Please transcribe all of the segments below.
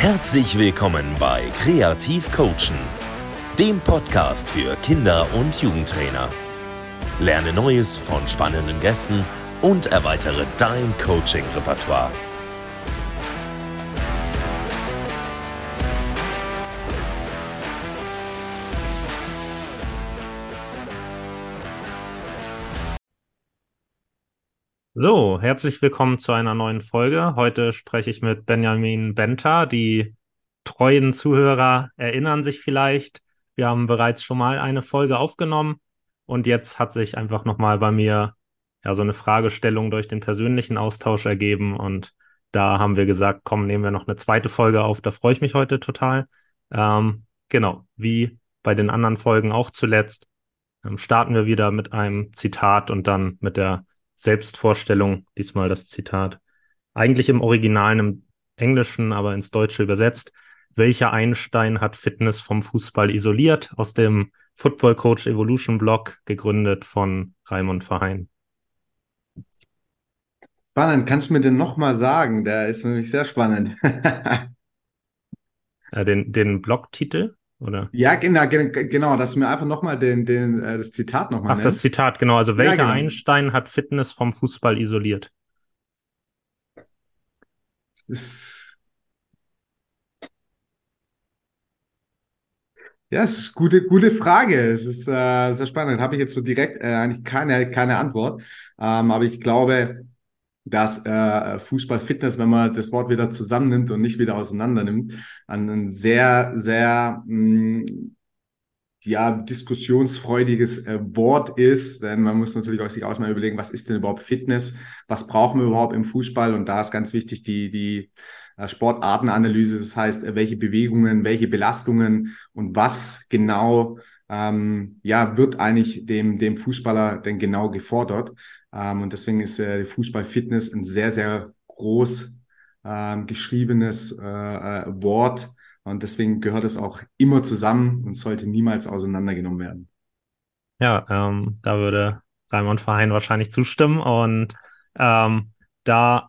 Herzlich willkommen bei Kreativ Coachen, dem Podcast für Kinder- und Jugendtrainer. Lerne Neues von spannenden Gästen und erweitere dein Coaching-Repertoire. So, herzlich willkommen zu einer neuen Folge. Heute spreche ich mit Benjamin Benter. Die treuen Zuhörer erinnern sich vielleicht, wir haben bereits schon mal eine Folge aufgenommen und jetzt hat sich einfach nochmal bei mir ja so eine Fragestellung durch den persönlichen Austausch ergeben und da haben wir gesagt, komm, nehmen wir noch eine zweite Folge auf. Da freue ich mich heute total. Ähm, genau, wie bei den anderen Folgen auch zuletzt, ähm, starten wir wieder mit einem Zitat und dann mit der Selbstvorstellung, diesmal das Zitat. Eigentlich im Originalen im Englischen, aber ins Deutsche übersetzt. Welcher Einstein hat Fitness vom Fußball isoliert? Aus dem Football Coach Evolution Blog, gegründet von Raimund Verheyen. Spannend, kannst du mir den nochmal sagen? Der ist für mich sehr spannend. äh, den, den Blogtitel? Oder? Ja, genau, genau, dass du mir einfach nochmal den, den, äh, das Zitat nochmal Ach, nennst. das Zitat, genau. Also welcher ja, genau. Einstein hat Fitness vom Fußball isoliert? Das ja, ist eine gute, gute Frage. Es ist äh, sehr spannend. Habe ich jetzt so direkt äh, eigentlich keine, keine Antwort. Ähm, aber ich glaube, dass äh, Fußball Fitness, wenn man das Wort wieder zusammennimmt und nicht wieder auseinander nimmt, ein sehr, sehr mh, mm, ja, diskussionsfreudiges äh, Wort ist, denn man muss natürlich auch sich auch mal überlegen, was ist denn überhaupt Fitness? Was brauchen wir überhaupt im Fußball? Und da ist ganz wichtig die, die äh, Sportartenanalyse, das heißt, äh, welche Bewegungen, welche Belastungen und was genau ähm, ja, wird eigentlich dem, dem Fußballer denn genau gefordert? Ähm, und deswegen ist äh, Fußball-Fitness ein sehr, sehr groß ähm, geschriebenes äh, äh, Wort. Und deswegen gehört es auch immer zusammen und sollte niemals auseinandergenommen werden. Ja, ähm, da würde Raimund Verein wahrscheinlich zustimmen. Und ähm, da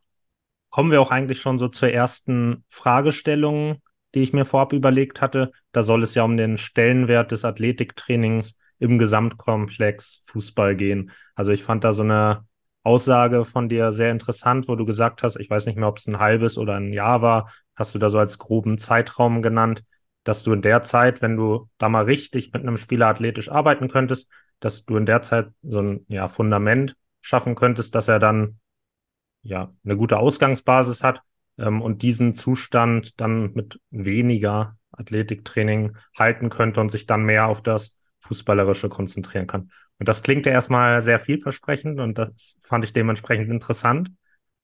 kommen wir auch eigentlich schon so zur ersten Fragestellung, die ich mir vorab überlegt hatte. Da soll es ja um den Stellenwert des Athletiktrainings im Gesamtkomplex Fußball gehen. Also ich fand da so eine Aussage von dir sehr interessant, wo du gesagt hast, ich weiß nicht mehr, ob es ein halbes oder ein Jahr war, hast du da so als groben Zeitraum genannt, dass du in der Zeit, wenn du da mal richtig mit einem Spieler athletisch arbeiten könntest, dass du in der Zeit so ein ja, Fundament schaffen könntest, dass er dann ja eine gute Ausgangsbasis hat ähm, und diesen Zustand dann mit weniger Athletiktraining halten könnte und sich dann mehr auf das Fußballerische konzentrieren kann. Und das klingt ja erstmal sehr vielversprechend und das fand ich dementsprechend interessant.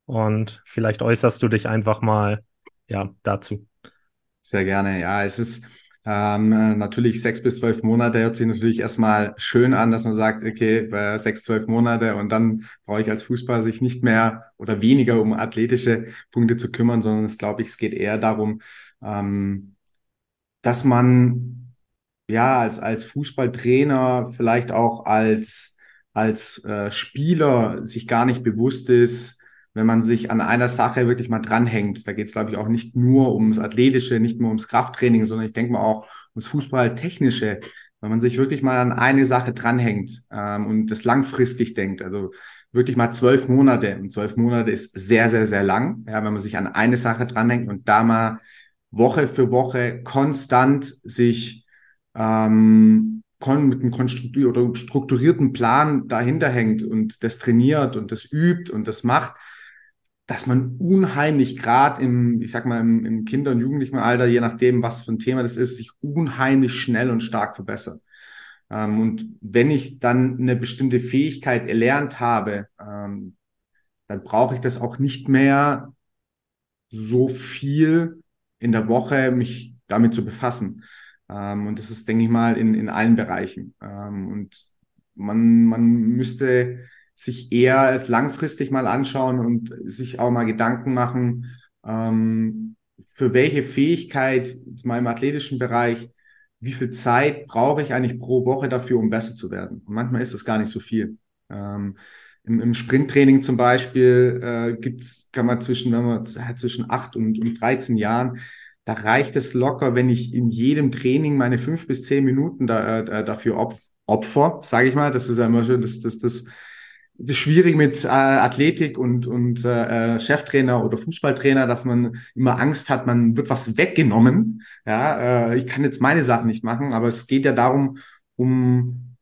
Und vielleicht äußerst du dich einfach mal ja dazu. Sehr gerne. Ja, es ist ähm, natürlich sechs bis zwölf Monate hört sich natürlich erstmal schön an, dass man sagt, okay, bei sechs, zwölf Monate und dann brauche ich als Fußballer sich nicht mehr oder weniger um athletische Punkte zu kümmern, sondern es glaube ich, es geht eher darum, ähm, dass man ja, als, als Fußballtrainer, vielleicht auch als, als äh, Spieler sich gar nicht bewusst ist, wenn man sich an einer Sache wirklich mal dranhängt. Da geht es, glaube ich, auch nicht nur ums Athletische, nicht nur ums Krafttraining, sondern ich denke mal auch ums Fußballtechnische. Wenn man sich wirklich mal an eine Sache dranhängt ähm, und das langfristig denkt, also wirklich mal zwölf Monate. Und zwölf Monate ist sehr, sehr, sehr lang, ja, wenn man sich an eine Sache dranhängt und da mal Woche für Woche konstant sich ähm, mit einem strukturierten Plan dahinter hängt und das trainiert und das übt und das macht, dass man unheimlich gerade im, ich sag mal, im, im Kinder- und Jugendlichen Alter, je nachdem, was für ein Thema das ist, sich unheimlich schnell und stark verbessert. Ähm, und wenn ich dann eine bestimmte Fähigkeit erlernt habe, ähm, dann brauche ich das auch nicht mehr so viel in der Woche, mich damit zu befassen. Ähm, und das ist, denke ich mal, in, in allen Bereichen. Ähm, und man, man müsste sich eher es langfristig mal anschauen und sich auch mal Gedanken machen, ähm, für welche Fähigkeit, jetzt mal im athletischen Bereich, wie viel Zeit brauche ich eigentlich pro Woche dafür, um besser zu werden? Und manchmal ist das gar nicht so viel. Ähm, im, Im Sprinttraining zum Beispiel äh, gibt's, kann man zwischen, wenn man zwischen acht und, und 13 Jahren da reicht es locker, wenn ich in jedem Training meine fünf bis zehn Minuten da, äh, dafür op opfer, sage ich mal. Das ist ja immer schön, das, das, das, das ist schwierig mit äh, Athletik und, und äh, Cheftrainer oder Fußballtrainer, dass man immer Angst hat, man wird was weggenommen. Ja, äh, ich kann jetzt meine Sachen nicht machen, aber es geht ja darum, um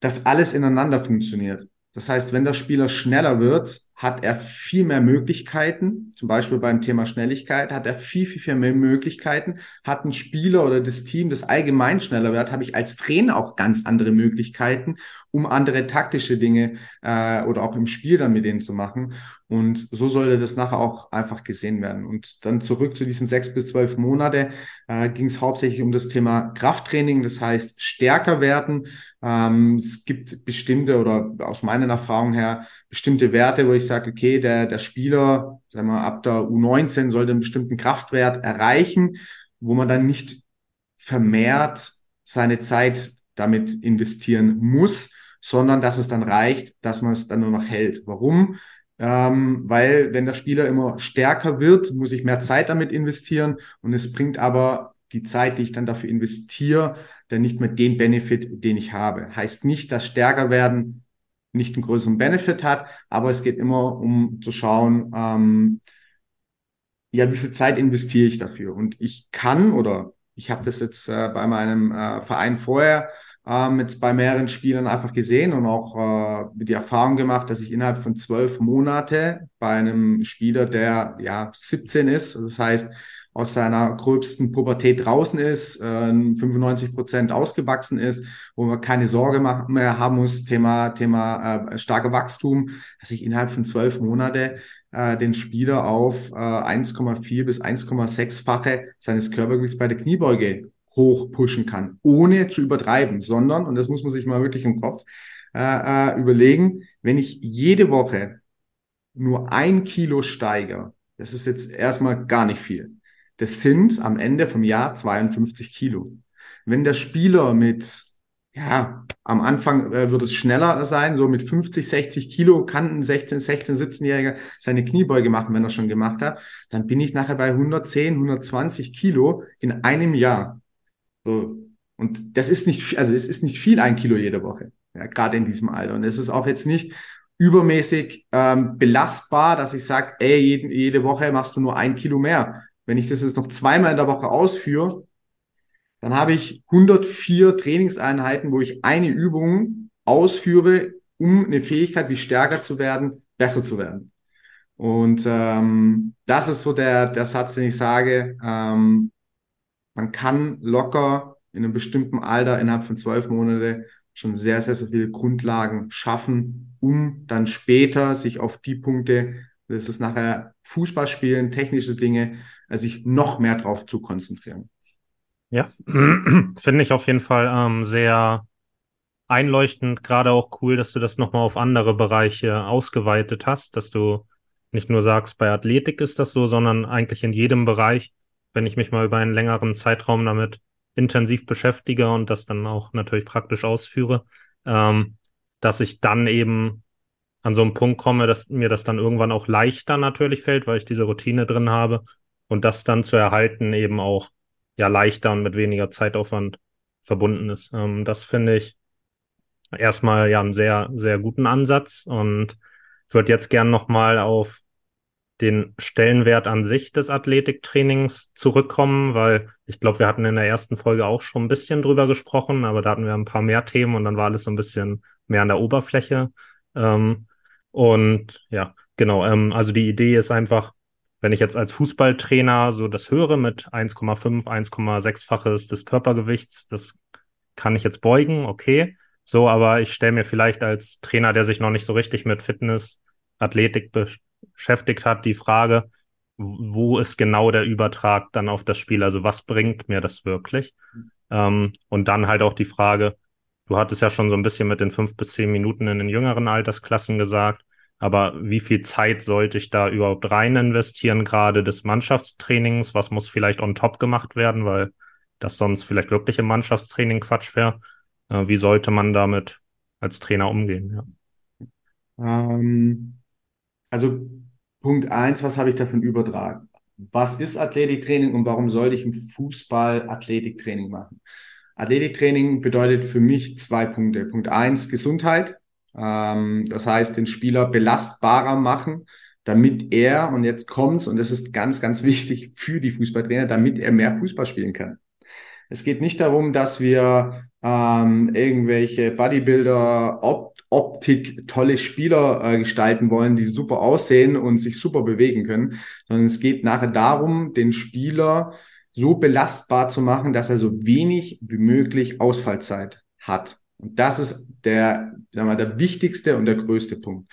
dass alles ineinander funktioniert. Das heißt, wenn der Spieler schneller wird, hat er viel mehr Möglichkeiten, zum Beispiel beim Thema Schnelligkeit, hat er viel, viel, viel mehr Möglichkeiten, hat ein Spieler oder das Team, das allgemein schneller wird, habe ich als Trainer auch ganz andere Möglichkeiten, um andere taktische Dinge äh, oder auch im Spiel dann mit denen zu machen. Und so sollte das nachher auch einfach gesehen werden. Und dann zurück zu diesen sechs bis zwölf Monate äh, ging es hauptsächlich um das Thema Krafttraining, das heißt stärker werden. Ähm, es gibt bestimmte oder aus meinen Erfahrungen her bestimmte Werte, wo ich sage, okay, der, der Spieler, sagen wir, ab der U19 sollte einen bestimmten Kraftwert erreichen, wo man dann nicht vermehrt seine Zeit damit investieren muss, sondern dass es dann reicht, dass man es dann nur noch hält. Warum? Ähm, weil wenn der Spieler immer stärker wird, muss ich mehr Zeit damit investieren und es bringt aber die Zeit, die ich dann dafür investiere, dann nicht mehr den Benefit, den ich habe. Heißt nicht, dass stärker werden nicht einen größeren Benefit hat, aber es geht immer um zu schauen, ähm, ja, wie viel Zeit investiere ich dafür? Und ich kann oder ich habe das jetzt äh, bei meinem äh, Verein vorher ähm, jetzt bei mehreren Spielern einfach gesehen und auch äh, die Erfahrung gemacht, dass ich innerhalb von zwölf Monate bei einem Spieler, der ja 17 ist, also das heißt, aus seiner gröbsten Pubertät draußen ist, äh, 95 Prozent ausgewachsen ist, wo man keine Sorge mehr haben muss, Thema, Thema äh, starke Wachstum, dass ich innerhalb von zwölf Monate äh, den Spieler auf äh, 1,4 bis 1,6-fache seines Körpergewichts bei der Kniebeuge hoch pushen kann, ohne zu übertreiben, sondern, und das muss man sich mal wirklich im Kopf äh, äh, überlegen, wenn ich jede Woche nur ein Kilo steige, das ist jetzt erstmal gar nicht viel. Das sind am Ende vom Jahr 52 Kilo. Wenn der Spieler mit, ja, am Anfang äh, wird es schneller sein, so mit 50, 60 Kilo kann ein 16, 16, 17-Jähriger seine Kniebeuge machen, wenn er schon gemacht hat, dann bin ich nachher bei 110, 120 Kilo in einem Jahr. So. Und das ist nicht, also es ist nicht viel ein Kilo jede Woche, ja, gerade in diesem Alter. Und es ist auch jetzt nicht übermäßig ähm, belastbar, dass ich sage, ey, jede, jede Woche machst du nur ein Kilo mehr wenn ich das jetzt noch zweimal in der Woche ausführe, dann habe ich 104 Trainingseinheiten, wo ich eine Übung ausführe, um eine Fähigkeit wie stärker zu werden, besser zu werden. Und ähm, das ist so der, der Satz, den ich sage. Ähm, man kann locker in einem bestimmten Alter innerhalb von zwölf Monate schon sehr, sehr, sehr viele Grundlagen schaffen, um dann später sich auf die Punkte, das ist nachher Fußball spielen, technische Dinge, sich noch mehr drauf zu konzentrieren. Ja, finde ich auf jeden Fall ähm, sehr einleuchtend, gerade auch cool, dass du das nochmal auf andere Bereiche ausgeweitet hast, dass du nicht nur sagst, bei Athletik ist das so, sondern eigentlich in jedem Bereich, wenn ich mich mal über einen längeren Zeitraum damit intensiv beschäftige und das dann auch natürlich praktisch ausführe, ähm, dass ich dann eben an so einen Punkt komme, dass mir das dann irgendwann auch leichter natürlich fällt, weil ich diese Routine drin habe und das dann zu erhalten eben auch ja leichter und mit weniger Zeitaufwand verbunden ist. Ähm, das finde ich erstmal ja einen sehr, sehr guten Ansatz und würde jetzt gern nochmal auf den Stellenwert an sich des Athletiktrainings zurückkommen, weil ich glaube, wir hatten in der ersten Folge auch schon ein bisschen drüber gesprochen, aber da hatten wir ein paar mehr Themen und dann war alles so ein bisschen mehr an der Oberfläche. Ähm, und ja, genau, ähm, also die Idee ist einfach, wenn ich jetzt als Fußballtrainer so das höre mit 1,5, 1,6-faches des Körpergewichts, das kann ich jetzt beugen, okay. So, aber ich stelle mir vielleicht als Trainer, der sich noch nicht so richtig mit Fitness, Athletik beschäftigt hat, die Frage, wo ist genau der Übertrag dann auf das Spiel? Also was bringt mir das wirklich? Ähm, und dann halt auch die Frage, du hattest ja schon so ein bisschen mit den fünf bis zehn Minuten in den jüngeren Altersklassen gesagt. Aber wie viel Zeit sollte ich da überhaupt rein investieren, gerade des Mannschaftstrainings? Was muss vielleicht on top gemacht werden, weil das sonst vielleicht wirklich im Mannschaftstraining Quatsch wäre? Äh, wie sollte man damit als Trainer umgehen? Ja. Ähm, also Punkt eins, was habe ich davon übertragen? was ist Athletiktraining und warum sollte ich im Fußball Athletiktraining machen? Athletiktraining bedeutet für mich zwei Punkte. Punkt eins, Gesundheit. Ähm, das heißt, den Spieler belastbarer machen, damit er, und jetzt kommt's, und das ist ganz, ganz wichtig für die Fußballtrainer, damit er mehr Fußball spielen kann. Es geht nicht darum, dass wir ähm, irgendwelche Bodybuilder, Op Optik, tolle Spieler äh, gestalten wollen, die super aussehen und sich super bewegen können, sondern es geht nachher darum, den Spieler so belastbar zu machen, dass er so wenig wie möglich Ausfallzeit hat. Und das ist der, sagen wir, der wichtigste und der größte Punkt.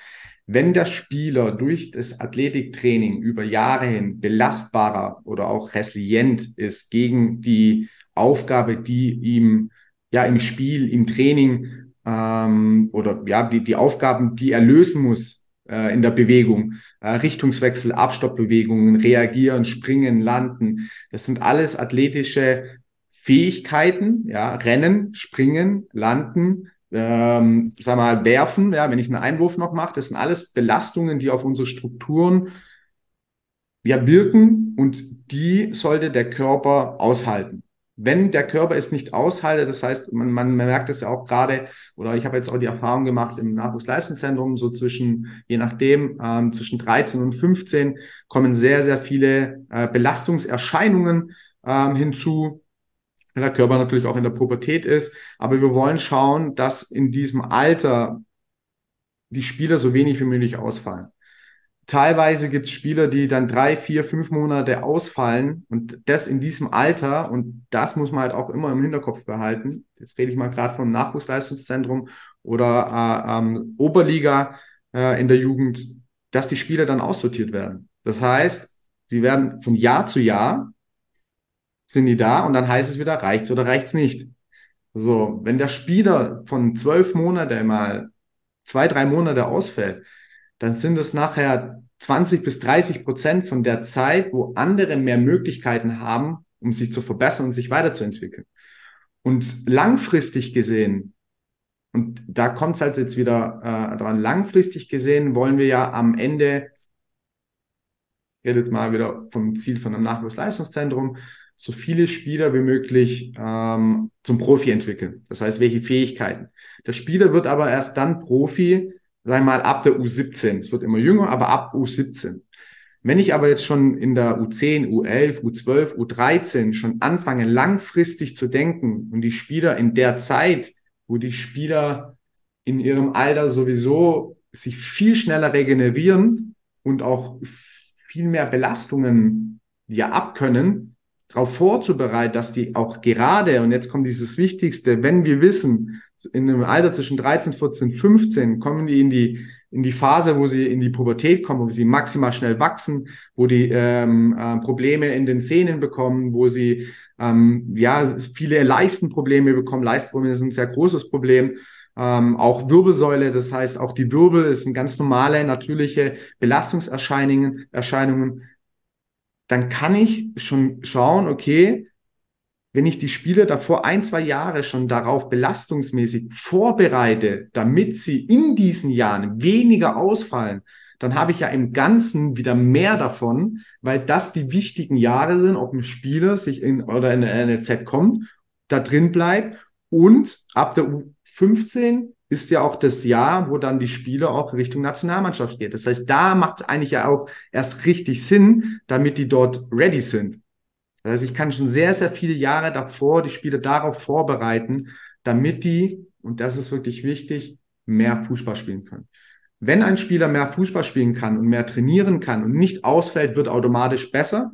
Wenn der Spieler durch das Athletiktraining über Jahre hin belastbarer oder auch resilient ist gegen die Aufgabe, die ihm ja im Spiel, im Training ähm, oder ja die, die Aufgaben, die er lösen muss äh, in der Bewegung, äh, Richtungswechsel, Abstoppbewegungen, reagieren, springen, landen, das sind alles athletische Fähigkeiten, ja, rennen, springen, landen, ähm, sag mal, werfen, ja, wenn ich einen Einwurf noch mache, das sind alles Belastungen, die auf unsere Strukturen ja wirken und die sollte der Körper aushalten. Wenn der Körper es nicht aushaltet, das heißt, man, man merkt es ja auch gerade, oder ich habe jetzt auch die Erfahrung gemacht im Nachwuchsleistungszentrum, so zwischen, je nachdem, ähm, zwischen 13 und 15 kommen sehr, sehr viele äh, Belastungserscheinungen ähm, hinzu, der Körper natürlich auch in der Pubertät ist. Aber wir wollen schauen, dass in diesem Alter die Spieler so wenig wie möglich ausfallen. Teilweise gibt es Spieler, die dann drei, vier, fünf Monate ausfallen und das in diesem Alter und das muss man halt auch immer im Hinterkopf behalten. Jetzt rede ich mal gerade vom Nachwuchsleistungszentrum oder äh, ähm, Oberliga äh, in der Jugend, dass die Spieler dann aussortiert werden. Das heißt, sie werden von Jahr zu Jahr sind die da und dann heißt es wieder, reicht's oder reicht's nicht. So, wenn der Spieler von zwölf Monate mal zwei, drei Monate ausfällt, dann sind es nachher 20 bis 30 Prozent von der Zeit, wo andere mehr Möglichkeiten haben, um sich zu verbessern und sich weiterzuentwickeln. Und langfristig gesehen, und da kommt es halt jetzt wieder äh, dran, langfristig gesehen wollen wir ja am Ende, ich rede jetzt mal wieder vom Ziel von einem Nachwuchsleistungszentrum, so viele Spieler wie möglich ähm, zum Profi entwickeln. Das heißt, welche Fähigkeiten. Der Spieler wird aber erst dann Profi, sag mal, ab der U17. Es wird immer jünger, aber ab U17. Wenn ich aber jetzt schon in der U10, U11, U12, U13 schon anfange, langfristig zu denken und die Spieler in der Zeit, wo die Spieler in ihrem Alter sowieso sich viel schneller regenerieren und auch viel mehr Belastungen ja abkönnen, darauf vorzubereiten, dass die auch gerade, und jetzt kommt dieses Wichtigste, wenn wir wissen, in einem Alter zwischen 13, 14, 15 kommen die in die in die Phase, wo sie in die Pubertät kommen, wo sie maximal schnell wachsen, wo die ähm, äh, Probleme in den Zähnen bekommen, wo sie ähm, ja viele Leistenprobleme bekommen. Leistenprobleme sind ein sehr großes Problem. Ähm, auch Wirbelsäule, das heißt auch die Wirbel ist ein ganz normale natürliche Belastungserscheinungen, Erscheinungen, dann kann ich schon schauen, okay, wenn ich die Spieler davor ein, zwei Jahre schon darauf belastungsmäßig vorbereite, damit sie in diesen Jahren weniger ausfallen, dann habe ich ja im Ganzen wieder mehr davon, weil das die wichtigen Jahre sind, ob ein Spieler sich in oder in eine NLZ kommt, da drin bleibt und ab der U15 ist ja auch das Jahr, wo dann die Spieler auch Richtung Nationalmannschaft geht. Das heißt, da macht es eigentlich ja auch erst richtig Sinn, damit die dort ready sind. Heißt, ich kann schon sehr, sehr viele Jahre davor die Spieler darauf vorbereiten, damit die, und das ist wirklich wichtig, mehr Fußball spielen können. Wenn ein Spieler mehr Fußball spielen kann und mehr trainieren kann und nicht ausfällt, wird automatisch besser.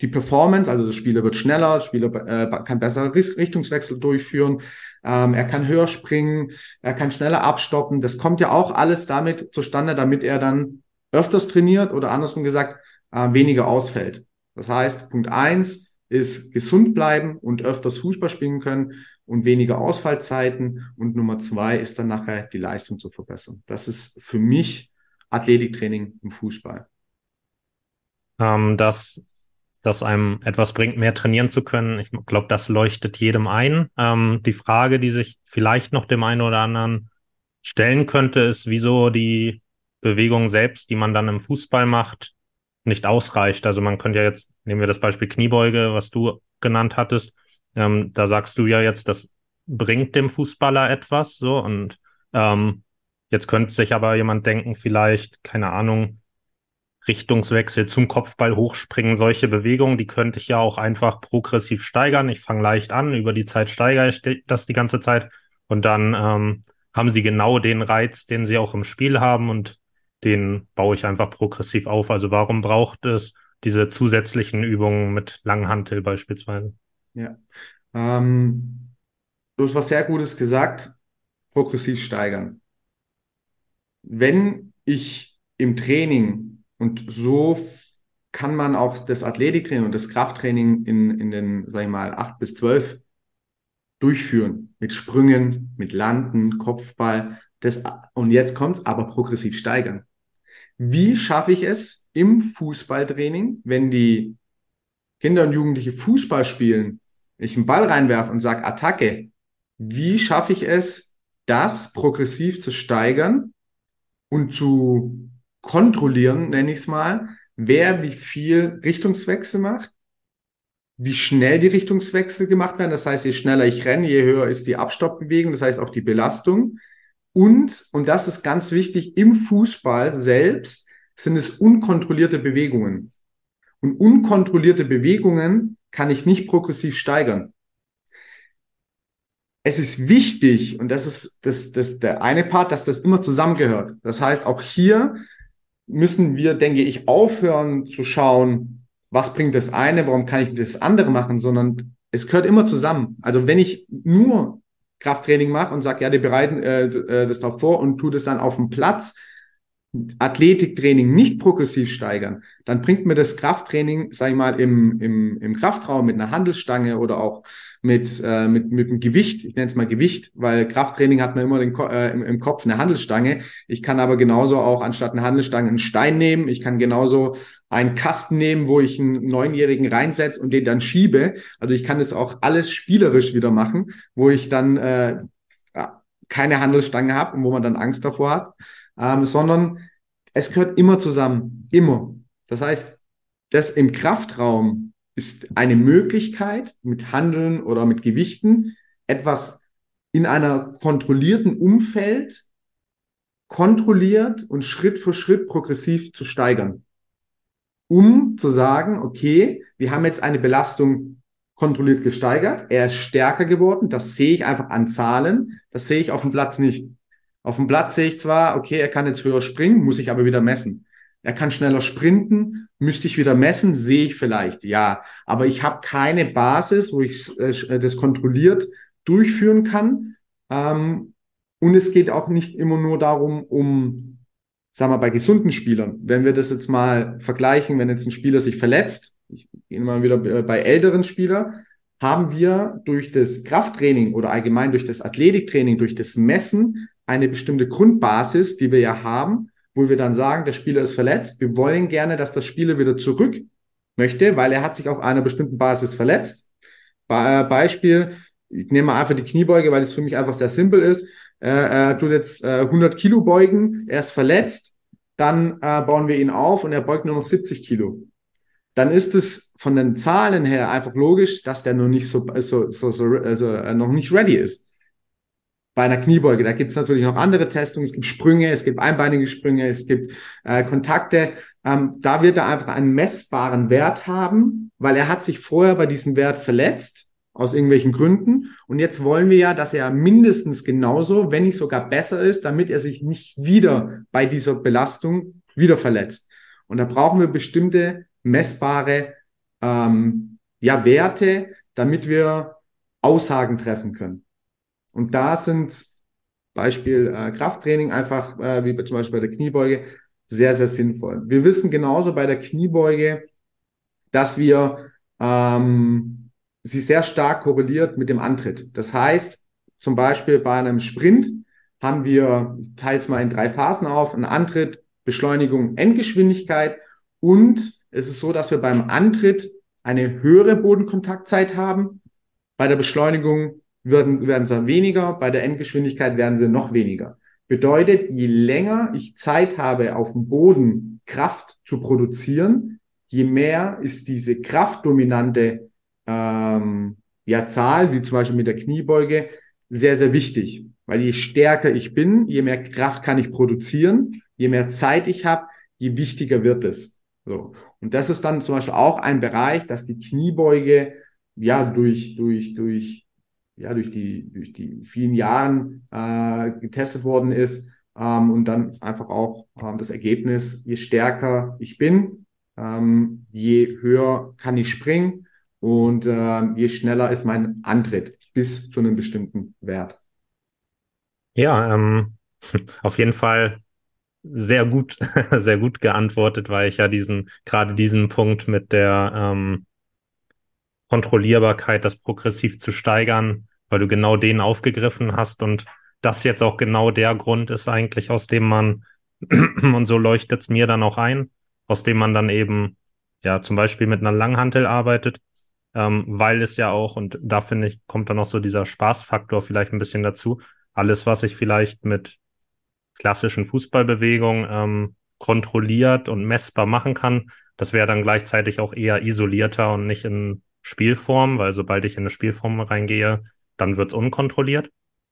Die Performance, also der Spieler wird schneller, der Spieler äh, kann bessere Richtungswechsel durchführen, ähm, er kann höher springen, er kann schneller abstoppen. Das kommt ja auch alles damit zustande, damit er dann öfters trainiert oder andersrum gesagt, äh, weniger ausfällt. Das heißt, Punkt eins ist gesund bleiben und öfters Fußball spielen können und weniger Ausfallzeiten. Und Nummer zwei ist dann nachher die Leistung zu verbessern. Das ist für mich Athletiktraining im Fußball. Ähm, das das einem etwas bringt, mehr trainieren zu können. Ich glaube, das leuchtet jedem ein. Ähm, die Frage, die sich vielleicht noch dem einen oder anderen stellen könnte, ist, wieso die Bewegung selbst, die man dann im Fußball macht, nicht ausreicht. Also man könnte ja jetzt, nehmen wir das Beispiel Kniebeuge, was du genannt hattest, ähm, da sagst du ja jetzt, das bringt dem Fußballer etwas, so und ähm, jetzt könnte sich aber jemand denken, vielleicht, keine Ahnung, Richtungswechsel zum Kopfball hochspringen, solche Bewegungen, die könnte ich ja auch einfach progressiv steigern. Ich fange leicht an, über die Zeit steigere ich das die ganze Zeit und dann ähm, haben sie genau den Reiz, den sie auch im Spiel haben und den baue ich einfach progressiv auf. Also warum braucht es diese zusätzlichen Übungen mit Langhantel beispielsweise? Ja, ähm, du hast was sehr Gutes gesagt, progressiv steigern. Wenn ich im Training und so kann man auch das Athletiktraining und das Krafttraining in, in den, sag ich mal, acht bis zwölf durchführen. Mit Sprüngen, mit Landen, Kopfball. Das, und jetzt kommt's, aber progressiv steigern. Wie schaffe ich es im Fußballtraining, wenn die Kinder und Jugendliche Fußball spielen, ich einen Ball reinwerfe und sage Attacke, wie schaffe ich es, das progressiv zu steigern und zu kontrollieren, nenne ich es mal, wer wie viel Richtungswechsel macht, wie schnell die Richtungswechsel gemacht werden. Das heißt, je schneller ich renne, je höher ist die Abstoppbewegung, das heißt auch die Belastung. Und, und das ist ganz wichtig, im Fußball selbst sind es unkontrollierte Bewegungen. Und unkontrollierte Bewegungen kann ich nicht progressiv steigern. Es ist wichtig, und das ist das, das der eine Part, dass das immer zusammengehört. Das heißt, auch hier müssen wir, denke ich, aufhören zu schauen, was bringt das eine, warum kann ich das andere machen, sondern es gehört immer zusammen. Also wenn ich nur Krafttraining mache und sage, ja, die bereiten äh, äh, das darauf vor und tue das dann auf dem Platz, Athletiktraining nicht progressiv steigern, dann bringt mir das Krafttraining, sag ich mal, im, im, im Kraftraum mit einer Handelsstange oder auch mit, äh, mit, mit dem Gewicht, ich nenne es mal Gewicht, weil Krafttraining hat man immer den, äh, im, im Kopf eine Handelsstange. Ich kann aber genauso auch anstatt eine Handelsstange einen Stein nehmen. Ich kann genauso einen Kasten nehmen, wo ich einen Neunjährigen reinsetze und den dann schiebe. Also ich kann das auch alles spielerisch wieder machen, wo ich dann äh, keine Handelsstange habe und wo man dann Angst davor hat ähm, sondern es gehört immer zusammen, immer. Das heißt, das im Kraftraum ist eine Möglichkeit, mit Handeln oder mit Gewichten etwas in einer kontrollierten Umfeld kontrolliert und Schritt für Schritt progressiv zu steigern. Um zu sagen, okay, wir haben jetzt eine Belastung kontrolliert gesteigert, er ist stärker geworden, das sehe ich einfach an Zahlen, das sehe ich auf dem Platz nicht. Auf dem Platz sehe ich zwar, okay, er kann jetzt höher springen, muss ich aber wieder messen. Er kann schneller sprinten, müsste ich wieder messen, sehe ich vielleicht, ja. Aber ich habe keine Basis, wo ich äh, das kontrolliert durchführen kann. Ähm, und es geht auch nicht immer nur darum, um, sagen wir, bei gesunden Spielern. Wenn wir das jetzt mal vergleichen, wenn jetzt ein Spieler sich verletzt, ich gehe mal wieder äh, bei älteren Spielern, haben wir durch das Krafttraining oder allgemein durch das Athletiktraining, durch das Messen eine bestimmte Grundbasis, die wir ja haben, wo wir dann sagen, der Spieler ist verletzt. Wir wollen gerne, dass der Spieler wieder zurück möchte, weil er hat sich auf einer bestimmten Basis verletzt. Be äh, Beispiel, ich nehme mal einfach die Kniebeuge, weil es für mich einfach sehr simpel ist. Äh, er tut jetzt äh, 100 Kilo beugen, er ist verletzt, dann äh, bauen wir ihn auf und er beugt nur noch 70 Kilo. Dann ist es von den Zahlen her einfach logisch, dass der noch nicht so, so, so, so also äh, noch nicht ready ist bei einer Kniebeuge. Da gibt es natürlich noch andere Testungen. Es gibt Sprünge, es gibt einbeinige Sprünge, es gibt äh, Kontakte. Ähm, da wird er einfach einen messbaren Wert haben, weil er hat sich vorher bei diesem Wert verletzt aus irgendwelchen Gründen. Und jetzt wollen wir ja, dass er mindestens genauso, wenn nicht sogar besser ist, damit er sich nicht wieder bei dieser Belastung wieder verletzt. Und da brauchen wir bestimmte messbare ähm, ja, Werte, damit wir Aussagen treffen können. Und da sind Beispiel äh, Krafttraining einfach, äh, wie zum Beispiel bei der Kniebeuge, sehr, sehr sinnvoll. Wir wissen genauso bei der Kniebeuge, dass wir ähm, sie sehr stark korreliert mit dem Antritt. Das heißt, zum Beispiel bei einem Sprint haben wir, es mal in drei Phasen auf, einen Antritt, Beschleunigung, Endgeschwindigkeit und es ist so, dass wir beim Antritt eine höhere Bodenkontaktzeit haben, bei der Beschleunigung werden, werden sie weniger, bei der Endgeschwindigkeit werden sie noch weniger. Bedeutet, je länger ich Zeit habe, auf dem Boden Kraft zu produzieren, je mehr ist diese kraftdominante ähm, ja, Zahl, wie zum Beispiel mit der Kniebeuge, sehr, sehr wichtig. Weil je stärker ich bin, je mehr Kraft kann ich produzieren, je mehr Zeit ich habe, je wichtiger wird es. So. Und das ist dann zum Beispiel auch ein Bereich, dass die Kniebeuge ja durch, durch, durch ja, durch die, durch die vielen Jahren äh, getestet worden ist. Ähm, und dann einfach auch ähm, das Ergebnis, je stärker ich bin, ähm, je höher kann ich springen und äh, je schneller ist mein Antritt bis zu einem bestimmten Wert. Ja, ähm, auf jeden Fall sehr gut, sehr gut geantwortet, weil ich ja diesen, gerade diesen Punkt mit der ähm, Kontrollierbarkeit, das progressiv zu steigern, weil du genau den aufgegriffen hast und das jetzt auch genau der Grund ist eigentlich, aus dem man, und so leuchtet es mir dann auch ein, aus dem man dann eben, ja, zum Beispiel mit einer Langhantel arbeitet, ähm, weil es ja auch, und da finde ich, kommt dann auch so dieser Spaßfaktor vielleicht ein bisschen dazu, alles, was ich vielleicht mit klassischen Fußballbewegungen ähm, kontrolliert und messbar machen kann, das wäre dann gleichzeitig auch eher isolierter und nicht in Spielform, weil sobald ich in eine Spielform reingehe, dann wird's unkontrolliert.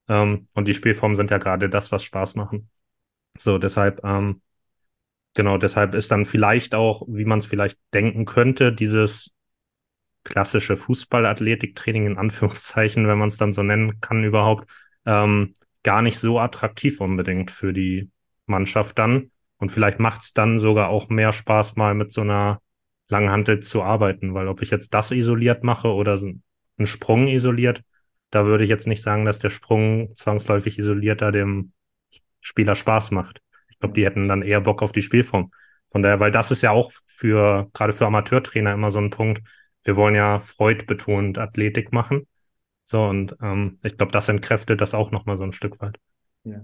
Ähm, und die Spielformen sind ja gerade das, was Spaß machen. So, deshalb, ähm, genau, deshalb ist dann vielleicht auch, wie man es vielleicht denken könnte, dieses klassische Fußballathletiktraining in Anführungszeichen, wenn man es dann so nennen kann überhaupt, ähm, gar nicht so attraktiv unbedingt für die Mannschaft dann. Und vielleicht macht's dann sogar auch mehr Spaß, mal mit so einer Langhantel zu arbeiten, weil ob ich jetzt das isoliert mache oder einen Sprung isoliert, da würde ich jetzt nicht sagen, dass der Sprung zwangsläufig isolierter dem Spieler Spaß macht. Ich glaube, die hätten dann eher Bock auf die Spielform. Von daher, weil das ist ja auch für, gerade für Amateurtrainer immer so ein Punkt. Wir wollen ja Freud betont Athletik machen. So, und ähm, ich glaube, das entkräftet das auch nochmal so ein Stück weit. Ja.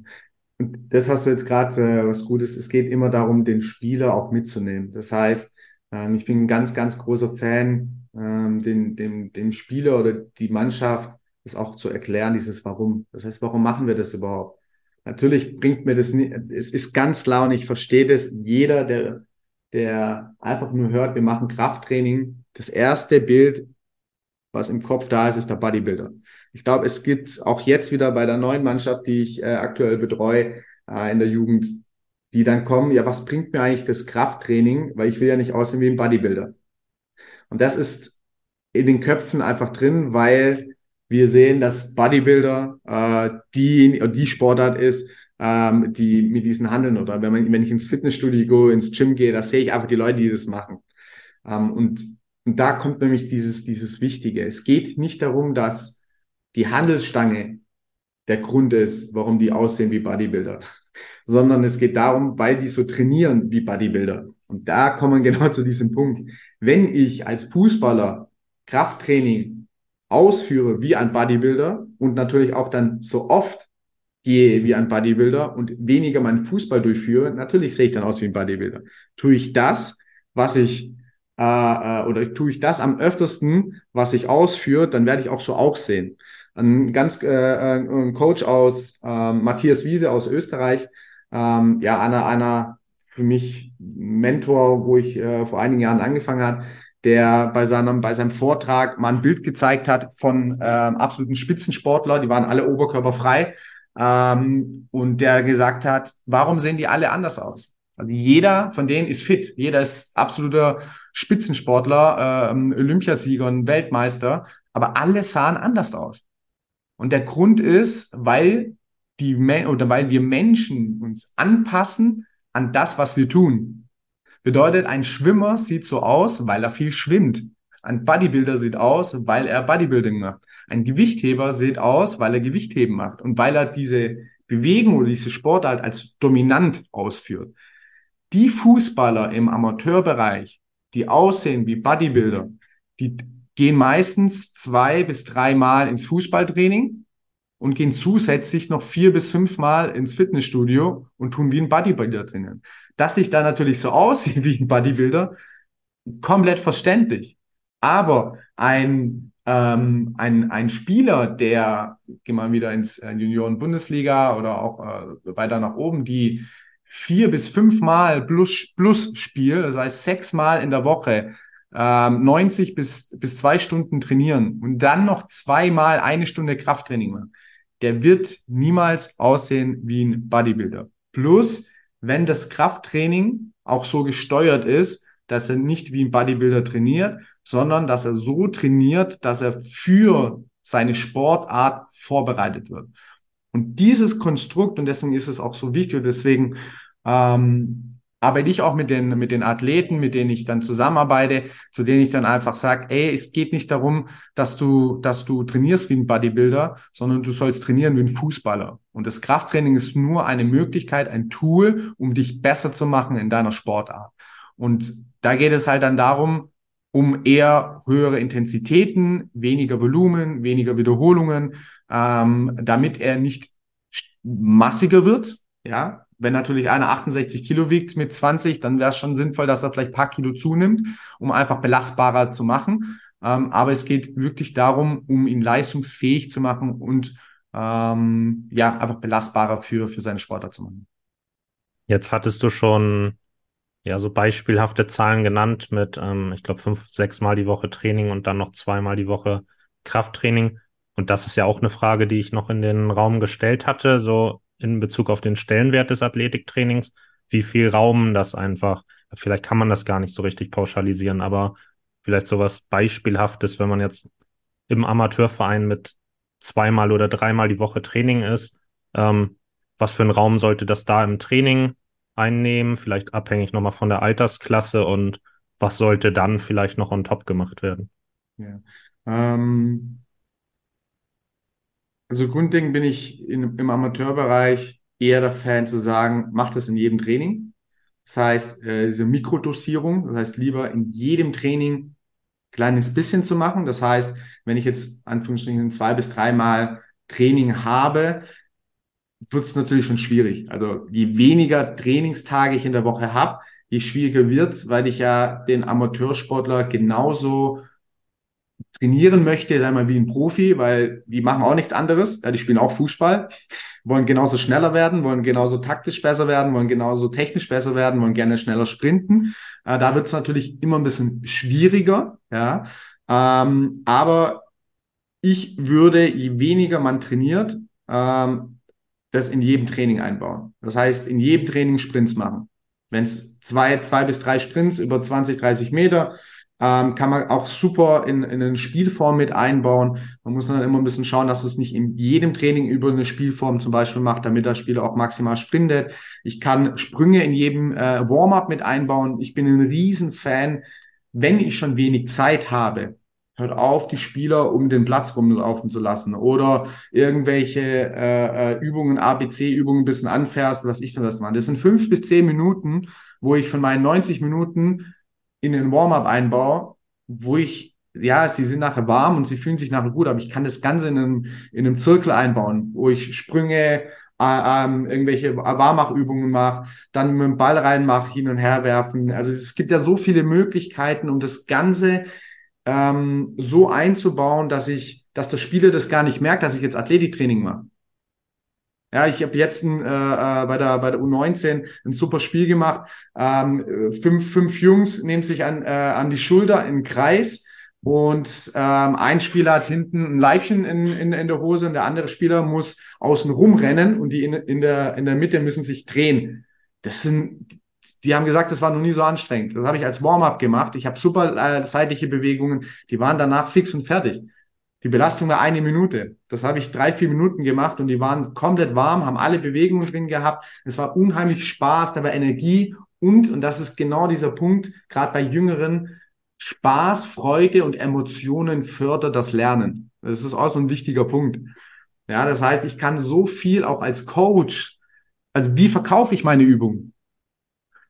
Und das hast du jetzt gerade äh, was Gutes. Es geht immer darum, den Spieler auch mitzunehmen. Das heißt, ähm, ich bin ein ganz, ganz großer Fan, ähm, den, dem, dem Spieler oder die Mannschaft das auch zu erklären, dieses Warum. Das heißt, warum machen wir das überhaupt? Natürlich bringt mir das nicht, es ist ganz klar und ich verstehe das, jeder, der, der einfach nur hört, wir machen Krafttraining, das erste Bild, was im Kopf da ist, ist der Bodybuilder. Ich glaube, es gibt auch jetzt wieder bei der neuen Mannschaft, die ich äh, aktuell betreue äh, in der Jugend, die dann kommen, ja, was bringt mir eigentlich das Krafttraining, weil ich will ja nicht aussehen wie ein Bodybuilder. Und das ist in den Köpfen einfach drin, weil wir sehen, dass Bodybuilder äh, die, die Sportart ist, ähm, die mit diesen handeln. Oder wenn, man, wenn ich ins Fitnessstudio gehe, ins Gym gehe, da sehe ich einfach die Leute, die das machen. Ähm, und, und da kommt nämlich dieses, dieses Wichtige. Es geht nicht darum, dass die Handelsstange der Grund ist, warum die aussehen wie Bodybuilder, sondern es geht darum, weil die so trainieren wie Bodybuilder. Und da kommen wir genau zu diesem Punkt. Wenn ich als Fußballer Krafttraining ausführe wie ein Bodybuilder und natürlich auch dann so oft gehe wie ein Bodybuilder und weniger meinen Fußball durchführe, natürlich sehe ich dann aus wie ein Bodybuilder. Tue ich das, was ich äh, äh, oder tue ich das am öftersten, was ich ausführe, dann werde ich auch so aussehen. Ein ganz äh, äh ein Coach aus äh, Matthias Wiese aus Österreich, ähm, ja einer einer für mich Mentor, wo ich äh, vor einigen Jahren angefangen hat, der bei seinem, bei seinem Vortrag mal ein Bild gezeigt hat von ähm, absoluten Spitzensportler, die waren alle oberkörperfrei, ähm, und der gesagt hat, warum sehen die alle anders aus? Also jeder von denen ist fit, jeder ist absoluter Spitzensportler, ähm, Olympiasieger und Weltmeister, aber alle sahen anders aus. Und der Grund ist, weil die oder weil wir Menschen uns anpassen an das, was wir tun. Bedeutet, ein Schwimmer sieht so aus, weil er viel schwimmt. Ein Bodybuilder sieht aus, weil er Bodybuilding macht. Ein Gewichtheber sieht aus, weil er Gewichtheben macht und weil er diese Bewegung oder diese Sportart als dominant ausführt. Die Fußballer im Amateurbereich, die aussehen wie Bodybuilder, die gehen meistens zwei bis drei Mal ins Fußballtraining und gehen zusätzlich noch vier bis fünf Mal ins Fitnessstudio und tun wie ein Bodybuilder drinnen. Dass ich da natürlich so aussehe wie ein Bodybuilder, komplett verständlich. Aber ein, ähm, ein, ein Spieler, der, gehen wir wieder ins äh, Junioren-Bundesliga oder auch äh, weiter nach oben, die vier bis fünfmal plus, plus Spiel, das heißt sechsmal in der Woche, ähm, 90 bis, bis zwei Stunden trainieren und dann noch zweimal eine Stunde Krafttraining machen, der wird niemals aussehen wie ein Bodybuilder. Plus, wenn das Krafttraining auch so gesteuert ist, dass er nicht wie ein Bodybuilder trainiert, sondern dass er so trainiert, dass er für seine Sportart vorbereitet wird. Und dieses Konstrukt, und deswegen ist es auch so wichtig, und deswegen ähm, arbeite ich auch mit den, mit den Athleten, mit denen ich dann zusammenarbeite, zu denen ich dann einfach sage, ey, es geht nicht darum, dass du, dass du trainierst wie ein Bodybuilder, sondern du sollst trainieren wie ein Fußballer. Und das Krafttraining ist nur eine Möglichkeit, ein Tool, um dich besser zu machen in deiner Sportart. Und da geht es halt dann darum, um eher höhere Intensitäten, weniger Volumen, weniger Wiederholungen, ähm, damit er nicht massiger wird. Ja, wenn natürlich einer 68 Kilo wiegt mit 20, dann wäre es schon sinnvoll, dass er vielleicht ein paar Kilo zunimmt, um einfach belastbarer zu machen. Ähm, aber es geht wirklich darum, um ihn leistungsfähig zu machen und ähm, ja, einfach belastbarer für, für seine Sportler zu machen. Jetzt hattest du schon ja, so beispielhafte Zahlen genannt mit, ähm, ich glaube, fünf, sechs Mal die Woche Training und dann noch zweimal die Woche Krafttraining. Und das ist ja auch eine Frage, die ich noch in den Raum gestellt hatte, so in Bezug auf den Stellenwert des Athletiktrainings. Wie viel Raum das einfach, vielleicht kann man das gar nicht so richtig pauschalisieren, aber vielleicht sowas Beispielhaftes, wenn man jetzt im Amateurverein mit zweimal oder dreimal die Woche Training ist, ähm, was für ein Raum sollte das da im Training einnehmen, vielleicht abhängig nochmal von der Altersklasse und was sollte dann vielleicht noch on top gemacht werden? Ja. Ähm, also grundlegend bin ich in, im Amateurbereich eher der Fan zu sagen, macht das in jedem Training. Das heißt, äh, diese Mikrodosierung, das heißt lieber in jedem Training kleines bisschen zu machen. Das heißt, wenn ich jetzt Anführungsstrichen zwei bis dreimal Training habe, wird es natürlich schon schwierig. Also je weniger Trainingstage ich in der Woche habe, je schwieriger wird's, weil ich ja den Amateursportler genauso trainieren möchte, wir mal wie ein Profi, weil die machen auch nichts anderes. Ja, die spielen auch Fußball, wollen genauso schneller werden, wollen genauso taktisch besser werden, wollen genauso technisch besser werden, wollen gerne schneller sprinten. Äh, da wird's natürlich immer ein bisschen schwieriger, ja. Ähm, aber ich würde, je weniger man trainiert, ähm, das in jedem Training einbauen. Das heißt, in jedem Training Sprints machen. Wenn es zwei, zwei bis drei Sprints über 20, 30 Meter, ähm, kann man auch super in, in eine Spielform mit einbauen. Man muss dann immer ein bisschen schauen, dass es nicht in jedem Training über eine Spielform zum Beispiel macht, damit der Spieler auch maximal sprintet. Ich kann Sprünge in jedem äh, Warm-up mit einbauen. Ich bin ein Riesenfan, wenn ich schon wenig Zeit habe, hört auf, die Spieler um den Platz rumlaufen zu lassen oder irgendwelche äh, äh Übungen, ABC-Übungen ein bisschen anfährst, was ich denn das mache. Das sind fünf bis zehn Minuten, wo ich von meinen 90 Minuten in den Warm-up einbaue, wo ich, ja, sie sind nachher warm und sie fühlen sich nachher gut, aber ich kann das Ganze in einem, in einem Zirkel einbauen, wo ich Sprünge, äh, ähm, irgendwelche Warmachübungen mache, dann mit dem Ball reinmache, hin und her werfen. Also es gibt ja so viele Möglichkeiten, um das Ganze ähm, so einzubauen, dass ich, dass der Spieler das gar nicht merkt, dass ich jetzt Athletiktraining mache. Ja, ich habe jetzt ein, äh, äh bei, der, bei der U19 ein super Spiel gemacht. Ähm, fünf, fünf Jungs nehmen sich an, äh, an die Schulter im Kreis und ähm, ein Spieler hat hinten ein Leibchen in, in, in der Hose und der andere Spieler muss außen rumrennen und die in, in, der, in der Mitte müssen sich drehen. Das sind, die haben gesagt, das war noch nie so anstrengend. Das habe ich als Warm-up gemacht. Ich habe super äh, seitliche Bewegungen. Die waren danach fix und fertig. Die Belastung war eine Minute. Das habe ich drei, vier Minuten gemacht und die waren komplett warm, haben alle Bewegungen drin gehabt. Es war unheimlich Spaß, da war Energie und, und das ist genau dieser Punkt, gerade bei Jüngeren, Spaß, Freude und Emotionen fördert das Lernen. Das ist auch so ein wichtiger Punkt. Ja, das heißt, ich kann so viel auch als Coach, also wie verkaufe ich meine Übungen?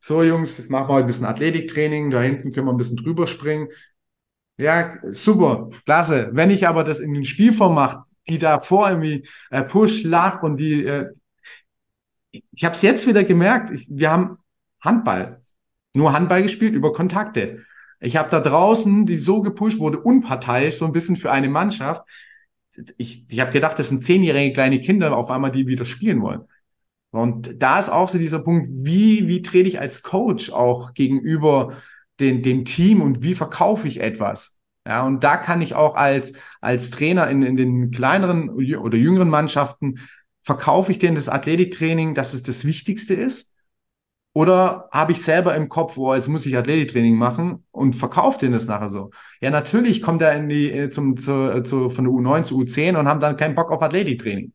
so Jungs, jetzt machen wir heute ein bisschen Athletiktraining, da hinten können wir ein bisschen drüber springen. Ja, super, klasse. Wenn ich aber das in den Spielform mache, die davor irgendwie äh, Push, Lach und die, äh, ich habe es jetzt wieder gemerkt, ich, wir haben Handball, nur Handball gespielt über Kontakte. Ich habe da draußen die so gepusht, wurde unparteiisch, so ein bisschen für eine Mannschaft. Ich, ich habe gedacht, das sind zehnjährige kleine Kinder auf einmal, die wieder spielen wollen. Und da ist auch so dieser Punkt, wie, wie trete ich als Coach auch gegenüber den, dem Team und wie verkaufe ich etwas? Ja, und da kann ich auch als, als Trainer in, in den kleineren oder jüngeren Mannschaften verkaufe ich denen das Athletiktraining, dass es das Wichtigste ist? Oder habe ich selber im Kopf, oh, jetzt muss ich Athletiktraining machen und verkaufe denen das nachher so? Ja, natürlich kommt er in die, äh, zum, zu, äh, zu, von der U9 zu U10 und haben dann keinen Bock auf Athletiktraining.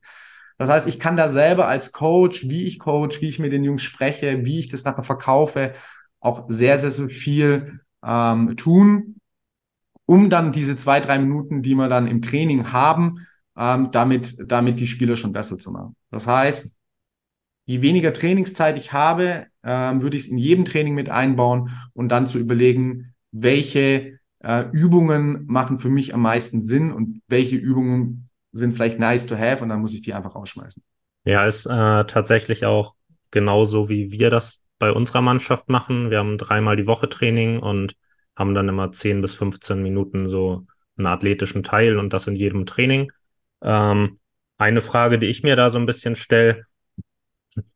Das heißt, ich kann da selber als Coach, wie ich coach, wie ich mit den Jungs spreche, wie ich das nachher verkaufe, auch sehr, sehr, sehr viel ähm, tun, um dann diese zwei, drei Minuten, die wir dann im Training haben, ähm, damit, damit die Spieler schon besser zu machen. Das heißt, je weniger Trainingszeit ich habe, ähm, würde ich es in jedem Training mit einbauen und dann zu überlegen, welche äh, Übungen machen für mich am meisten Sinn und welche Übungen sind vielleicht nice to have und dann muss ich die einfach rausschmeißen. Ja, ist äh, tatsächlich auch genauso, wie wir das bei unserer Mannschaft machen. Wir haben dreimal die Woche Training und haben dann immer 10 bis 15 Minuten so einen athletischen Teil und das in jedem Training. Ähm, eine Frage, die ich mir da so ein bisschen stelle,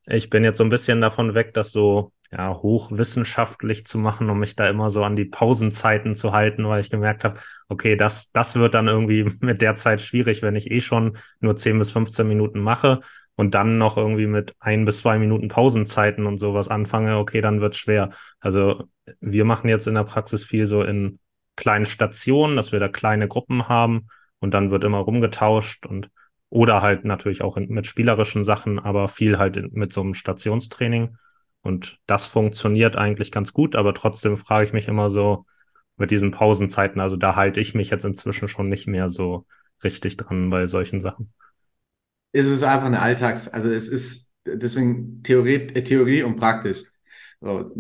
ich bin jetzt so ein bisschen davon weg, das so ja, hochwissenschaftlich zu machen, um mich da immer so an die Pausenzeiten zu halten, weil ich gemerkt habe, okay, das, das wird dann irgendwie mit der Zeit schwierig, wenn ich eh schon nur 10 bis 15 Minuten mache und dann noch irgendwie mit ein bis zwei Minuten Pausenzeiten und sowas anfange, okay, dann wird schwer. Also wir machen jetzt in der Praxis viel so in kleinen Stationen, dass wir da kleine Gruppen haben und dann wird immer rumgetauscht und oder halt natürlich auch in, mit spielerischen Sachen, aber viel halt in, mit so einem Stationstraining. Und das funktioniert eigentlich ganz gut, aber trotzdem frage ich mich immer so mit diesen Pausenzeiten, also da halte ich mich jetzt inzwischen schon nicht mehr so richtig dran bei solchen Sachen. Es ist einfach eine Alltags-, also es ist deswegen Theorie, äh, Theorie und praktisch. So,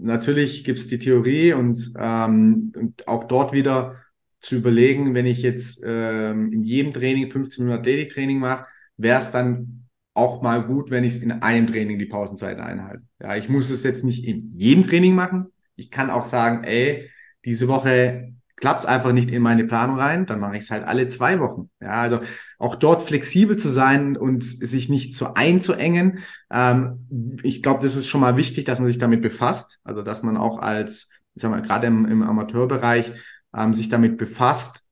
natürlich gibt's die Theorie und, ähm, und auch dort wieder zu überlegen, wenn ich jetzt ähm, in jedem Training 15 Minuten Athletiktraining mache, wäre es dann auch mal gut, wenn ich es in einem Training die Pausenzeiten einhalte. Ja, ich muss es jetzt nicht in jedem Training machen. Ich kann auch sagen, ey, diese Woche klappt es einfach nicht in meine Planung rein, dann mache ich es halt alle zwei Wochen. Ja, also auch dort flexibel zu sein und sich nicht so einzuengen. Ähm, ich glaube, das ist schon mal wichtig, dass man sich damit befasst. Also dass man auch als, ich sag mal, gerade im, im Amateurbereich ähm, sich damit befasst,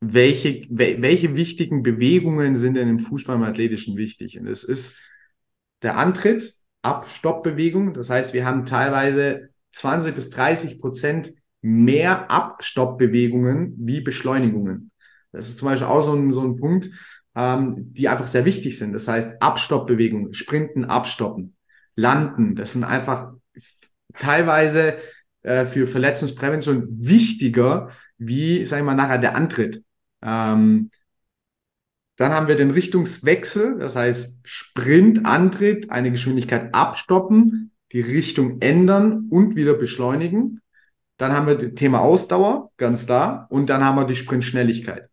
welche, welche wichtigen Bewegungen sind denn im Fußball im Athletischen wichtig? Und es ist der Antritt, Abstoppbewegung. Das heißt, wir haben teilweise 20 bis 30 Prozent mehr Abstoppbewegungen wie Beschleunigungen. Das ist zum Beispiel auch so ein, so ein Punkt, ähm, die einfach sehr wichtig sind. Das heißt, Abstoppbewegungen, Sprinten, Abstoppen, Landen, das sind einfach teilweise äh, für Verletzungsprävention wichtiger wie, sag ich mal, nachher der Antritt. Ähm, dann haben wir den Richtungswechsel, das heißt Sprint, Antritt, eine Geschwindigkeit abstoppen, die Richtung ändern und wieder beschleunigen. Dann haben wir das Thema Ausdauer, ganz da. Und dann haben wir die Sprintschnelligkeit.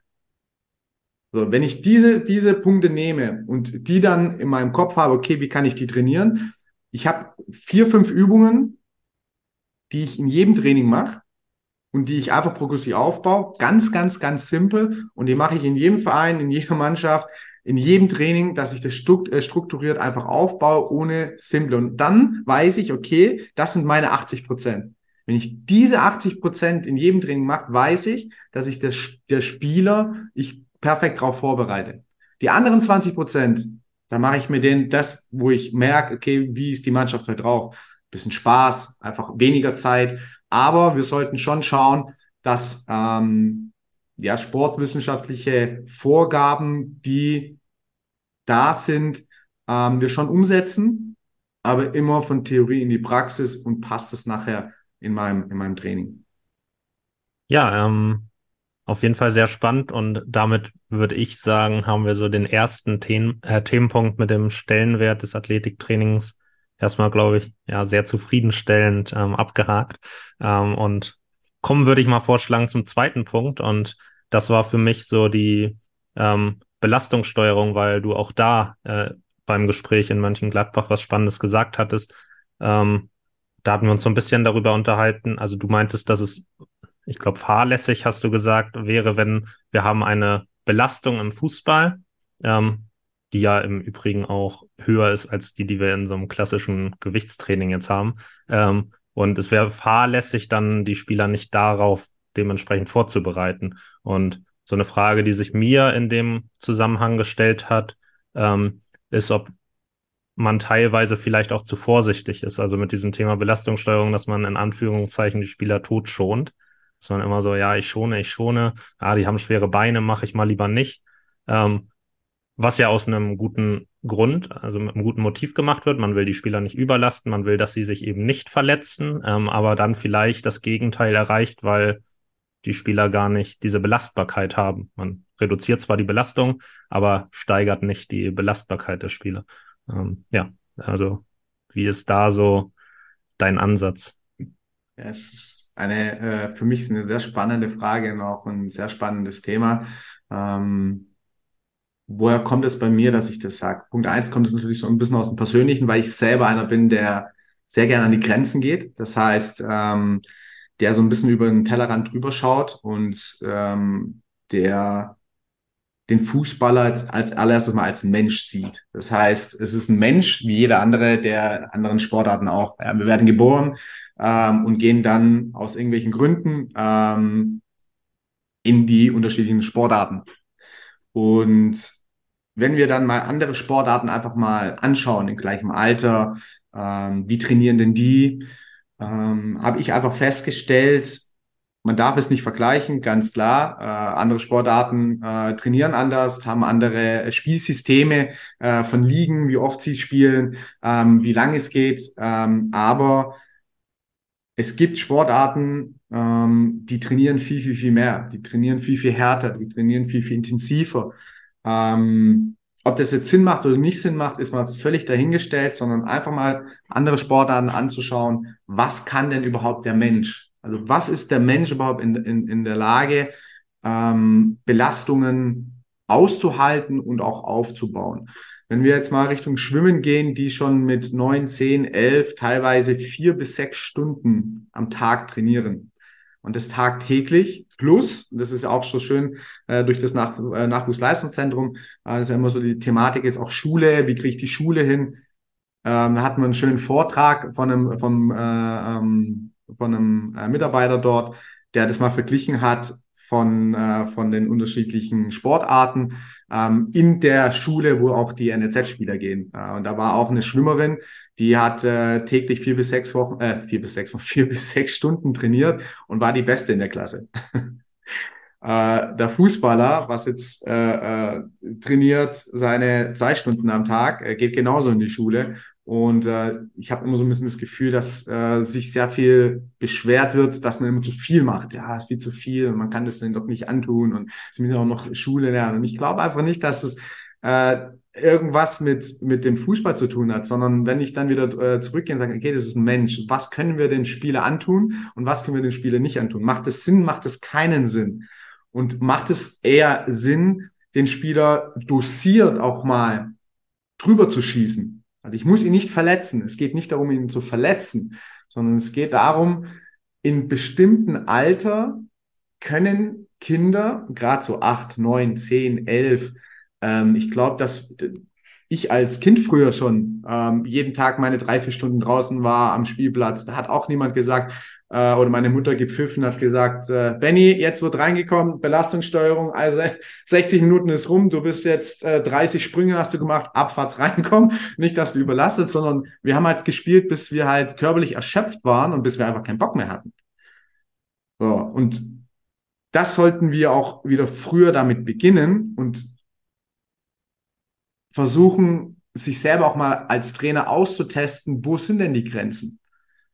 So, wenn ich diese, diese Punkte nehme und die dann in meinem Kopf habe, okay, wie kann ich die trainieren? Ich habe vier, fünf Übungen, die ich in jedem Training mache und die ich einfach progressiv aufbaue. Ganz, ganz, ganz simpel. Und die mache ich in jedem Verein, in jeder Mannschaft, in jedem Training, dass ich das äh, strukturiert einfach aufbaue, ohne simple. Und dann weiß ich, okay, das sind meine 80 Prozent. Wenn ich diese 80 Prozent in jedem Training mache, weiß ich, dass ich der, der Spieler, ich perfekt darauf vorbereite. Die anderen 20 Prozent, da mache ich mir den das, wo ich merke, okay, wie ist die Mannschaft heute drauf? bisschen Spaß, einfach weniger Zeit. Aber wir sollten schon schauen, dass ähm, ja, sportwissenschaftliche Vorgaben, die da sind, ähm, wir schon umsetzen, aber immer von Theorie in die Praxis und passt es nachher in meinem, in meinem Training. Ja, ähm, auf jeden Fall sehr spannend und damit würde ich sagen, haben wir so den ersten Themen, äh, Themenpunkt mit dem Stellenwert des Athletiktrainings erstmal, glaube ich, ja, sehr zufriedenstellend ähm, abgehakt. Ähm, und kommen würde ich mal vorschlagen zum zweiten Punkt. Und das war für mich so die ähm, Belastungssteuerung, weil du auch da äh, beim Gespräch in Mönchengladbach was Spannendes gesagt hattest. Ähm, da hatten wir uns so ein bisschen darüber unterhalten. Also du meintest, dass es, ich glaube, fahrlässig hast du gesagt, wäre, wenn wir haben eine Belastung im Fußball, ähm, die ja im Übrigen auch höher ist als die, die wir in so einem klassischen Gewichtstraining jetzt haben. Ähm, und es wäre fahrlässig, dann die Spieler nicht darauf dementsprechend vorzubereiten. Und so eine Frage, die sich mir in dem Zusammenhang gestellt hat, ähm, ist, ob man teilweise vielleicht auch zu vorsichtig ist. Also mit diesem Thema Belastungssteuerung, dass man in Anführungszeichen die Spieler tot man immer so, ja, ich schone, ich schone, ah, die haben schwere Beine, mache ich mal lieber nicht. Ähm, was ja aus einem guten Grund, also mit einem guten Motiv gemacht wird. Man will die Spieler nicht überlasten, man will, dass sie sich eben nicht verletzen, ähm, aber dann vielleicht das Gegenteil erreicht, weil die Spieler gar nicht diese Belastbarkeit haben. Man reduziert zwar die Belastung, aber steigert nicht die Belastbarkeit der Spieler. Ähm, ja, also wie ist da so dein Ansatz? Ja, es ist eine, äh, für mich ist eine sehr spannende Frage und auch ein sehr spannendes Thema. Ähm, woher kommt es bei mir, dass ich das sage? Punkt eins kommt es natürlich so ein bisschen aus dem Persönlichen, weil ich selber einer bin, der sehr gerne an die Grenzen geht. Das heißt, ähm, der so ein bisschen über den Tellerrand drüber schaut und ähm, der den Fußballer als, als allererstes mal als Mensch sieht. Das heißt, es ist ein Mensch wie jeder andere der anderen Sportarten auch. Ja, wir werden geboren ähm, und gehen dann aus irgendwelchen Gründen ähm, in die unterschiedlichen Sportarten. Und wenn wir dann mal andere Sportarten einfach mal anschauen, in gleichem Alter, ähm, wie trainieren denn die, ähm, habe ich einfach festgestellt, man darf es nicht vergleichen, ganz klar. Äh, andere Sportarten äh, trainieren anders, haben andere Spielsysteme äh, von Ligen, wie oft sie spielen, ähm, wie lang es geht. Ähm, aber es gibt Sportarten, ähm, die trainieren viel, viel, viel mehr. Die trainieren viel, viel härter, die trainieren viel, viel intensiver. Ähm, ob das jetzt Sinn macht oder nicht Sinn macht, ist mal völlig dahingestellt, sondern einfach mal andere Sportarten anzuschauen. Was kann denn überhaupt der Mensch? Also was ist der Mensch überhaupt in, in, in der Lage, ähm, Belastungen auszuhalten und auch aufzubauen? Wenn wir jetzt mal Richtung Schwimmen gehen, die schon mit neun, zehn, elf, teilweise vier bis sechs Stunden am Tag trainieren und das tagtäglich plus, das ist ja auch so schön äh, durch das Nach äh, Nachwuchsleistungszentrum, äh, ist ja immer so die Thematik ist auch Schule, wie kriege ich die Schule hin? Ähm, da hatten wir einen schönen Vortrag von einem, vom äh, ähm, von einem äh, Mitarbeiter dort, der das mal verglichen hat von, äh, von den unterschiedlichen Sportarten ähm, in der Schule, wo auch die NLZ-Spieler gehen. Äh, und da war auch eine Schwimmerin, die hat äh, täglich vier bis sechs Wochen, äh, vier bis sechs, vier bis sechs Stunden trainiert und war die Beste in der Klasse. Äh, der Fußballer, was jetzt äh, äh, trainiert seine zwei Stunden am Tag, äh, geht genauso in die Schule und äh, ich habe immer so ein bisschen das Gefühl, dass äh, sich sehr viel beschwert wird, dass man immer zu viel macht. Ja, viel zu viel man kann das dann doch nicht antun und es müssen auch noch Schule lernen. Und ich glaube einfach nicht, dass es äh, irgendwas mit, mit dem Fußball zu tun hat, sondern wenn ich dann wieder äh, zurückgehe und sage, okay, das ist ein Mensch, was können wir den Spieler antun und was können wir den Spieler nicht antun? Macht es Sinn, macht es keinen Sinn? Und macht es eher Sinn, den Spieler dosiert auch mal drüber zu schießen? Also ich muss ihn nicht verletzen. Es geht nicht darum, ihn zu verletzen, sondern es geht darum, in bestimmten Alter können Kinder, gerade so acht, neun, zehn, elf, ähm, ich glaube, dass ich als Kind früher schon ähm, jeden Tag meine drei, vier Stunden draußen war am Spielplatz. Da hat auch niemand gesagt, äh, oder meine Mutter gepfiffen, hat gesagt, äh, Benny, jetzt wird reingekommen, Belastungssteuerung, also 60 Minuten ist rum, du bist jetzt äh, 30 Sprünge hast du gemacht, Abfahrts reinkommen, nicht, dass du überlastet, sondern wir haben halt gespielt, bis wir halt körperlich erschöpft waren und bis wir einfach keinen Bock mehr hatten. So, und das sollten wir auch wieder früher damit beginnen und versuchen, sich selber auch mal als Trainer auszutesten, wo sind denn die Grenzen?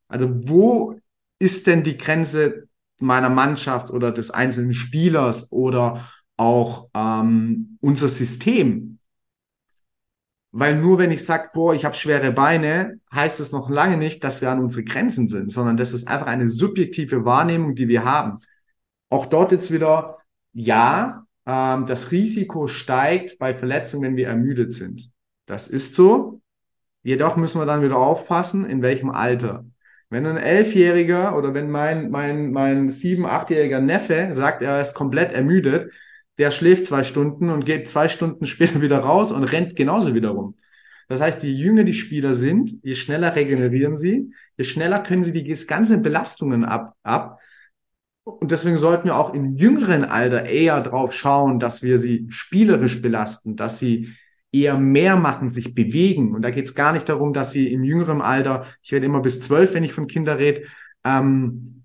Also wo ist denn die Grenze meiner Mannschaft oder des einzelnen Spielers oder auch ähm, unser System? Weil nur wenn ich sage, boah, ich habe schwere Beine, heißt es noch lange nicht, dass wir an unsere Grenzen sind, sondern das ist einfach eine subjektive Wahrnehmung, die wir haben. Auch dort jetzt wieder, ja, ähm, das Risiko steigt bei Verletzungen, wenn wir ermüdet sind. Das ist so. Jedoch müssen wir dann wieder aufpassen, in welchem Alter. Wenn ein Elfjähriger oder wenn mein, mein, mein sieben-, achtjähriger Neffe sagt, er ist komplett ermüdet, der schläft zwei Stunden und geht zwei Stunden später wieder raus und rennt genauso wieder rum. Das heißt, je jünger die Spieler sind, je schneller regenerieren sie, je schneller können sie die ganzen Belastungen ab, ab. Und deswegen sollten wir auch im jüngeren Alter eher drauf schauen, dass wir sie spielerisch belasten, dass sie eher mehr machen, sich bewegen. Und da geht es gar nicht darum, dass sie im jüngeren Alter, ich werde immer bis zwölf, wenn ich von Kindern rede, ähm,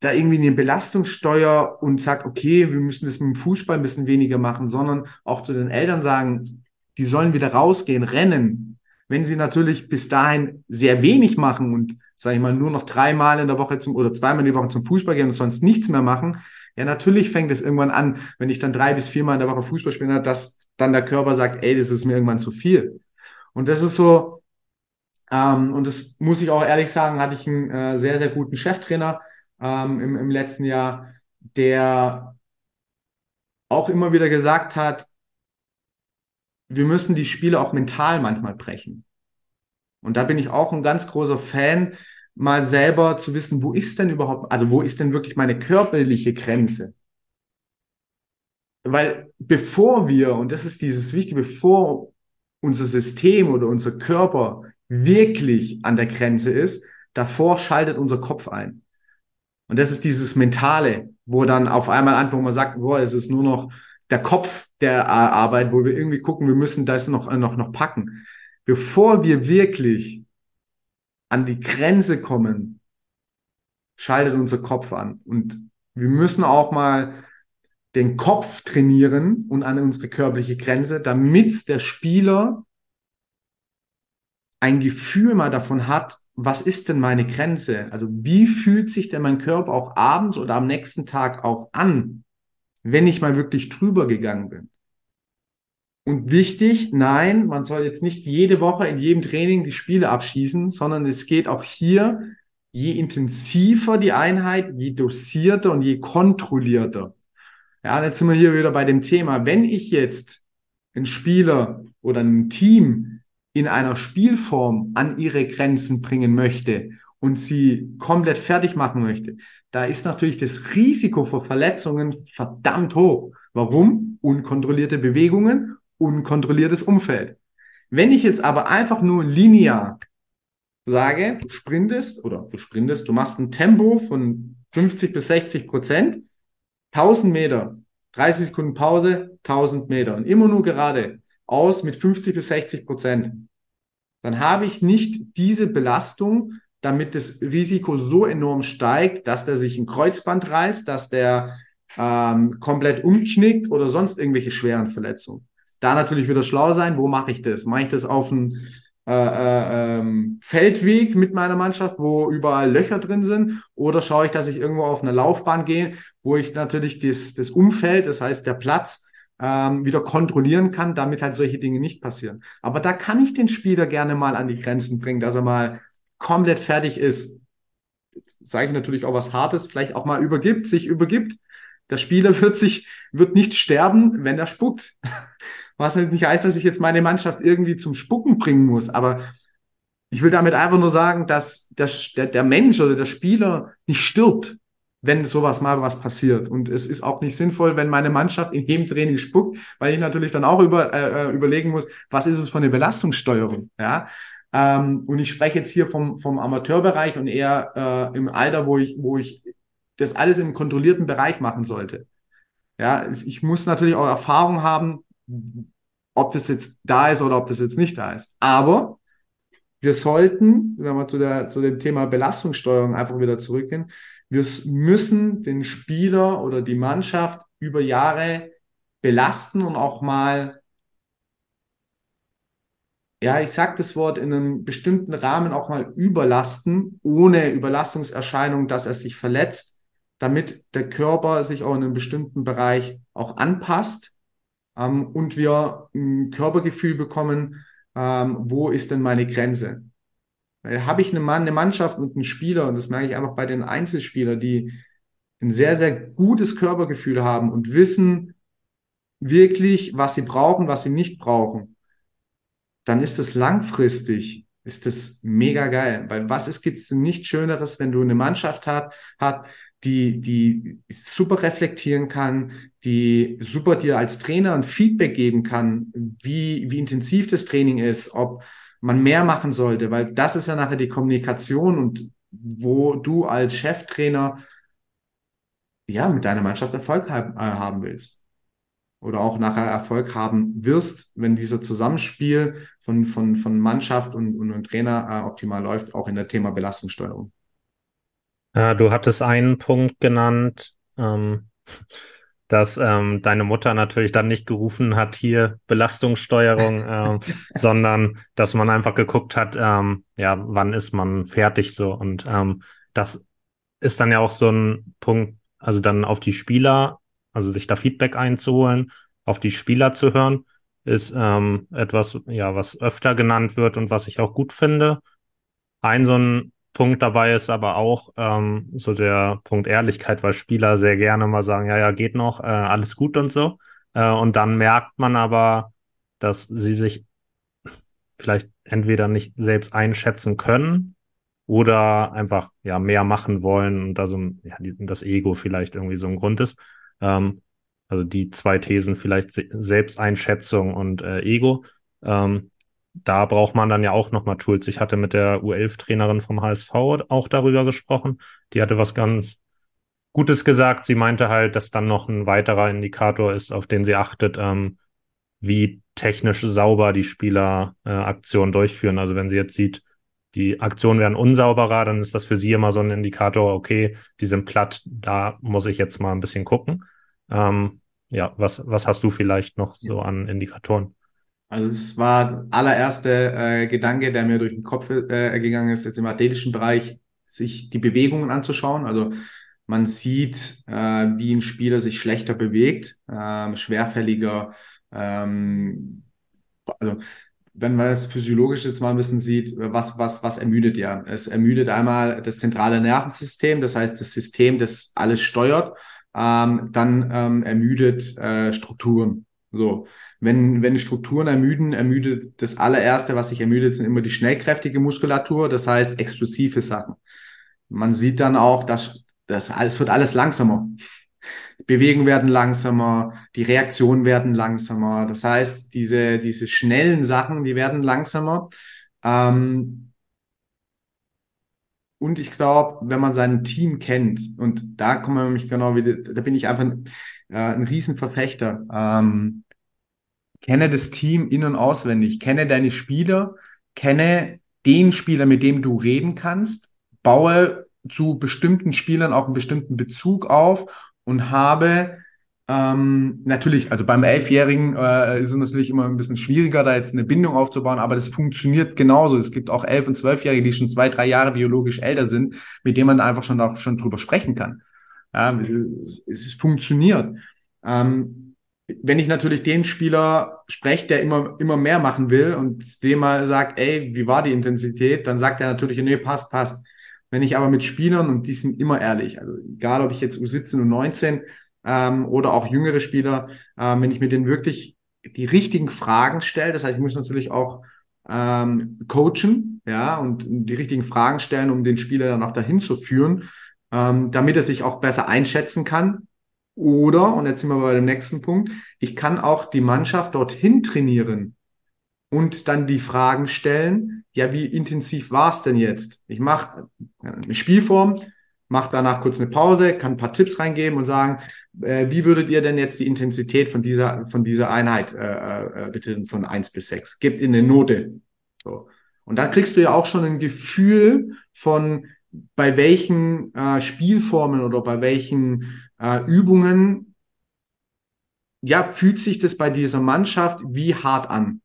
da irgendwie eine Belastungssteuer und sagt, okay, wir müssen das mit dem Fußball ein bisschen weniger machen, sondern auch zu den Eltern sagen, die sollen wieder rausgehen, rennen. Wenn sie natürlich bis dahin sehr wenig machen und, sage ich mal, nur noch dreimal in der Woche zum oder zweimal in der Woche zum Fußball gehen und sonst nichts mehr machen, ja, natürlich fängt es irgendwann an, wenn ich dann drei bis viermal in der Woche Fußball spiele, dass dann der Körper sagt, ey, das ist mir irgendwann zu viel. Und das ist so, ähm, und das muss ich auch ehrlich sagen, hatte ich einen äh, sehr, sehr guten Cheftrainer ähm, im, im letzten Jahr, der auch immer wieder gesagt hat, wir müssen die Spiele auch mental manchmal brechen. Und da bin ich auch ein ganz großer Fan, mal selber zu wissen, wo ist denn überhaupt, also wo ist denn wirklich meine körperliche Grenze? Weil bevor wir, und das ist dieses Wichtige, bevor unser System oder unser Körper wirklich an der Grenze ist, davor schaltet unser Kopf ein. Und das ist dieses Mentale, wo dann auf einmal an, wo man sagt, boah, es ist nur noch der Kopf der Arbeit, wo wir irgendwie gucken, wir müssen das noch, noch, noch packen. Bevor wir wirklich an die Grenze kommen, schaltet unser Kopf an. Und wir müssen auch mal den Kopf trainieren und an unsere körperliche Grenze, damit der Spieler ein Gefühl mal davon hat, was ist denn meine Grenze? Also wie fühlt sich denn mein Körper auch abends oder am nächsten Tag auch an, wenn ich mal wirklich drüber gegangen bin? Und wichtig, nein, man soll jetzt nicht jede Woche in jedem Training die Spiele abschießen, sondern es geht auch hier, je intensiver die Einheit, je dosierter und je kontrollierter. Ja, jetzt sind wir hier wieder bei dem Thema. Wenn ich jetzt einen Spieler oder ein Team in einer Spielform an ihre Grenzen bringen möchte und sie komplett fertig machen möchte, da ist natürlich das Risiko für Verletzungen verdammt hoch. Warum? Unkontrollierte Bewegungen unkontrolliertes Umfeld. Wenn ich jetzt aber einfach nur linear sage, du sprintest oder du sprintest, du machst ein Tempo von 50 bis 60 Prozent, 1000 Meter, 30 Sekunden Pause, 1000 Meter und immer nur gerade aus mit 50 bis 60 Prozent, dann habe ich nicht diese Belastung, damit das Risiko so enorm steigt, dass der sich ein Kreuzband reißt, dass der ähm, komplett umknickt oder sonst irgendwelche schweren Verletzungen. Da natürlich wieder schlau sein, wo mache ich das? Mache ich das auf einem äh, äh, ähm, Feldweg mit meiner Mannschaft, wo überall Löcher drin sind? Oder schaue ich, dass ich irgendwo auf eine Laufbahn gehe, wo ich natürlich das, das Umfeld, das heißt der Platz, ähm, wieder kontrollieren kann, damit halt solche Dinge nicht passieren. Aber da kann ich den Spieler gerne mal an die Grenzen bringen, dass er mal komplett fertig ist. Sage ich natürlich auch was Hartes, vielleicht auch mal übergibt, sich übergibt. Der Spieler wird sich, wird nicht sterben, wenn er spuckt. Was halt nicht heißt, dass ich jetzt meine Mannschaft irgendwie zum Spucken bringen muss. Aber ich will damit einfach nur sagen, dass der, der, der Mensch oder der Spieler nicht stirbt, wenn sowas mal was passiert. Und es ist auch nicht sinnvoll, wenn meine Mannschaft in jedem Training spuckt, weil ich natürlich dann auch über, äh, äh überlegen muss, was ist es für eine Belastungssteuerung. Ja? Ähm, und ich spreche jetzt hier vom, vom Amateurbereich und eher äh, im Alter, wo ich, wo ich das alles im kontrollierten Bereich machen sollte. Ja, ich muss natürlich auch Erfahrung haben, ob das jetzt da ist oder ob das jetzt nicht da ist. Aber wir sollten, wenn wir zu, der, zu dem Thema Belastungssteuerung einfach wieder zurückgehen, wir müssen den Spieler oder die Mannschaft über Jahre belasten und auch mal, ja, ich sage das Wort in einem bestimmten Rahmen auch mal überlasten, ohne Überlastungserscheinung, dass er sich verletzt, damit der Körper sich auch in einem bestimmten Bereich auch anpasst ähm, und wir ein Körpergefühl bekommen, ähm, wo ist denn meine Grenze? Weil habe ich eine, Mann, eine Mannschaft und einen Spieler, und das merke ich einfach bei den Einzelspielern, die ein sehr, sehr gutes Körpergefühl haben und wissen wirklich, was sie brauchen, was sie nicht brauchen, dann ist es langfristig ist das mega geil. Weil was ist, gibt's nichts Schöneres, wenn du eine Mannschaft hat, hat, die, die super reflektieren kann, die super dir als Trainer ein Feedback geben kann, wie, wie intensiv das Training ist, ob man mehr machen sollte, weil das ist ja nachher die Kommunikation und wo du als Cheftrainer ja mit deiner Mannschaft Erfolg haben, äh, haben willst. Oder auch nachher Erfolg haben wirst, wenn dieser Zusammenspiel von, von, von Mannschaft und, und, und Trainer äh, optimal läuft, auch in der Thema Belastungssteuerung. Ja, du hattest einen Punkt genannt, ähm, dass ähm, deine Mutter natürlich dann nicht gerufen hat, hier Belastungssteuerung, ähm, sondern dass man einfach geguckt hat, ähm, ja, wann ist man fertig so. Und ähm, das ist dann ja auch so ein Punkt, also dann auf die Spieler, also sich da Feedback einzuholen, auf die Spieler zu hören, ist ähm, etwas, ja, was öfter genannt wird und was ich auch gut finde. Ein so ein Punkt dabei ist aber auch ähm, so der Punkt Ehrlichkeit, weil Spieler sehr gerne mal sagen, ja, ja, geht noch, äh, alles gut und so. Äh, und dann merkt man aber, dass sie sich vielleicht entweder nicht selbst einschätzen können oder einfach ja mehr machen wollen und da so ja, das Ego vielleicht irgendwie so ein Grund ist. Ähm, also die zwei Thesen vielleicht Selbsteinschätzung und äh, Ego. Ähm, da braucht man dann ja auch nochmal Tools. Ich hatte mit der U11-Trainerin vom HSV auch darüber gesprochen. Die hatte was ganz Gutes gesagt. Sie meinte halt, dass dann noch ein weiterer Indikator ist, auf den sie achtet, ähm, wie technisch sauber die Spieler äh, Aktionen durchführen. Also wenn sie jetzt sieht, die Aktionen werden unsauberer, dann ist das für sie immer so ein Indikator, okay, die sind platt, da muss ich jetzt mal ein bisschen gucken. Ähm, ja, was, was hast du vielleicht noch so an Indikatoren? Also es war der allererste äh, Gedanke, der mir durch den Kopf äh, gegangen ist, jetzt im athletischen Bereich, sich die Bewegungen anzuschauen. Also man sieht, äh, wie ein Spieler sich schlechter bewegt, äh, schwerfälliger. Ähm, also wenn man es physiologisch jetzt mal ein bisschen sieht, was, was, was ermüdet ja? Es ermüdet einmal das zentrale Nervensystem, das heißt das System, das alles steuert. Ähm, dann ähm, ermüdet äh, Strukturen. So, wenn, wenn Strukturen ermüden, ermüdet das allererste, was sich ermüdet, sind immer die schnellkräftige Muskulatur, das heißt explosive Sachen. Man sieht dann auch, dass das alles wird alles langsamer. Bewegen werden langsamer, die Reaktionen werden langsamer. Das heißt, diese, diese schnellen Sachen, die werden langsamer. Ähm, und ich glaube, wenn man sein Team kennt, und da kommen wir nämlich genau wieder, da bin ich einfach äh, ein Riesenverfechter. Ähm, kenne das Team in- und auswendig, kenne deine Spieler, kenne den Spieler, mit dem du reden kannst, baue zu bestimmten Spielern auch einen bestimmten Bezug auf und habe ähm, natürlich, also beim Elfjährigen äh, ist es natürlich immer ein bisschen schwieriger, da jetzt eine Bindung aufzubauen, aber das funktioniert genauso. Es gibt auch Elf- und Zwölfjährige, die schon zwei, drei Jahre biologisch älter sind, mit denen man einfach schon auch schon drüber sprechen kann. Ja, es, es funktioniert. Ähm, wenn ich natürlich den Spieler spreche, der immer, immer mehr machen will und dem mal sagt, ey, wie war die Intensität, dann sagt er natürlich, nee, passt, passt. Wenn ich aber mit Spielern, und die sind immer ehrlich, also egal ob ich jetzt U17 und 19 ähm, oder auch jüngere Spieler, ähm, wenn ich mit denen wirklich die richtigen Fragen stelle, das heißt, ich muss natürlich auch ähm, coachen, ja, und die richtigen Fragen stellen, um den Spieler dann auch dahin zu führen, ähm, damit er sich auch besser einschätzen kann. Oder, und jetzt sind wir bei dem nächsten Punkt, ich kann auch die Mannschaft dorthin trainieren und dann die Fragen stellen, ja, wie intensiv war es denn jetzt? Ich mache eine Spielform, mache danach kurz eine Pause, kann ein paar Tipps reingeben und sagen, äh, wie würdet ihr denn jetzt die Intensität von dieser, von dieser Einheit äh, äh, bitte von eins bis sechs? Gebt in eine Note. So. Und dann kriegst du ja auch schon ein Gefühl von, bei welchen äh, Spielformen oder bei welchen äh, Übungen, ja, fühlt sich das bei dieser Mannschaft wie hart an?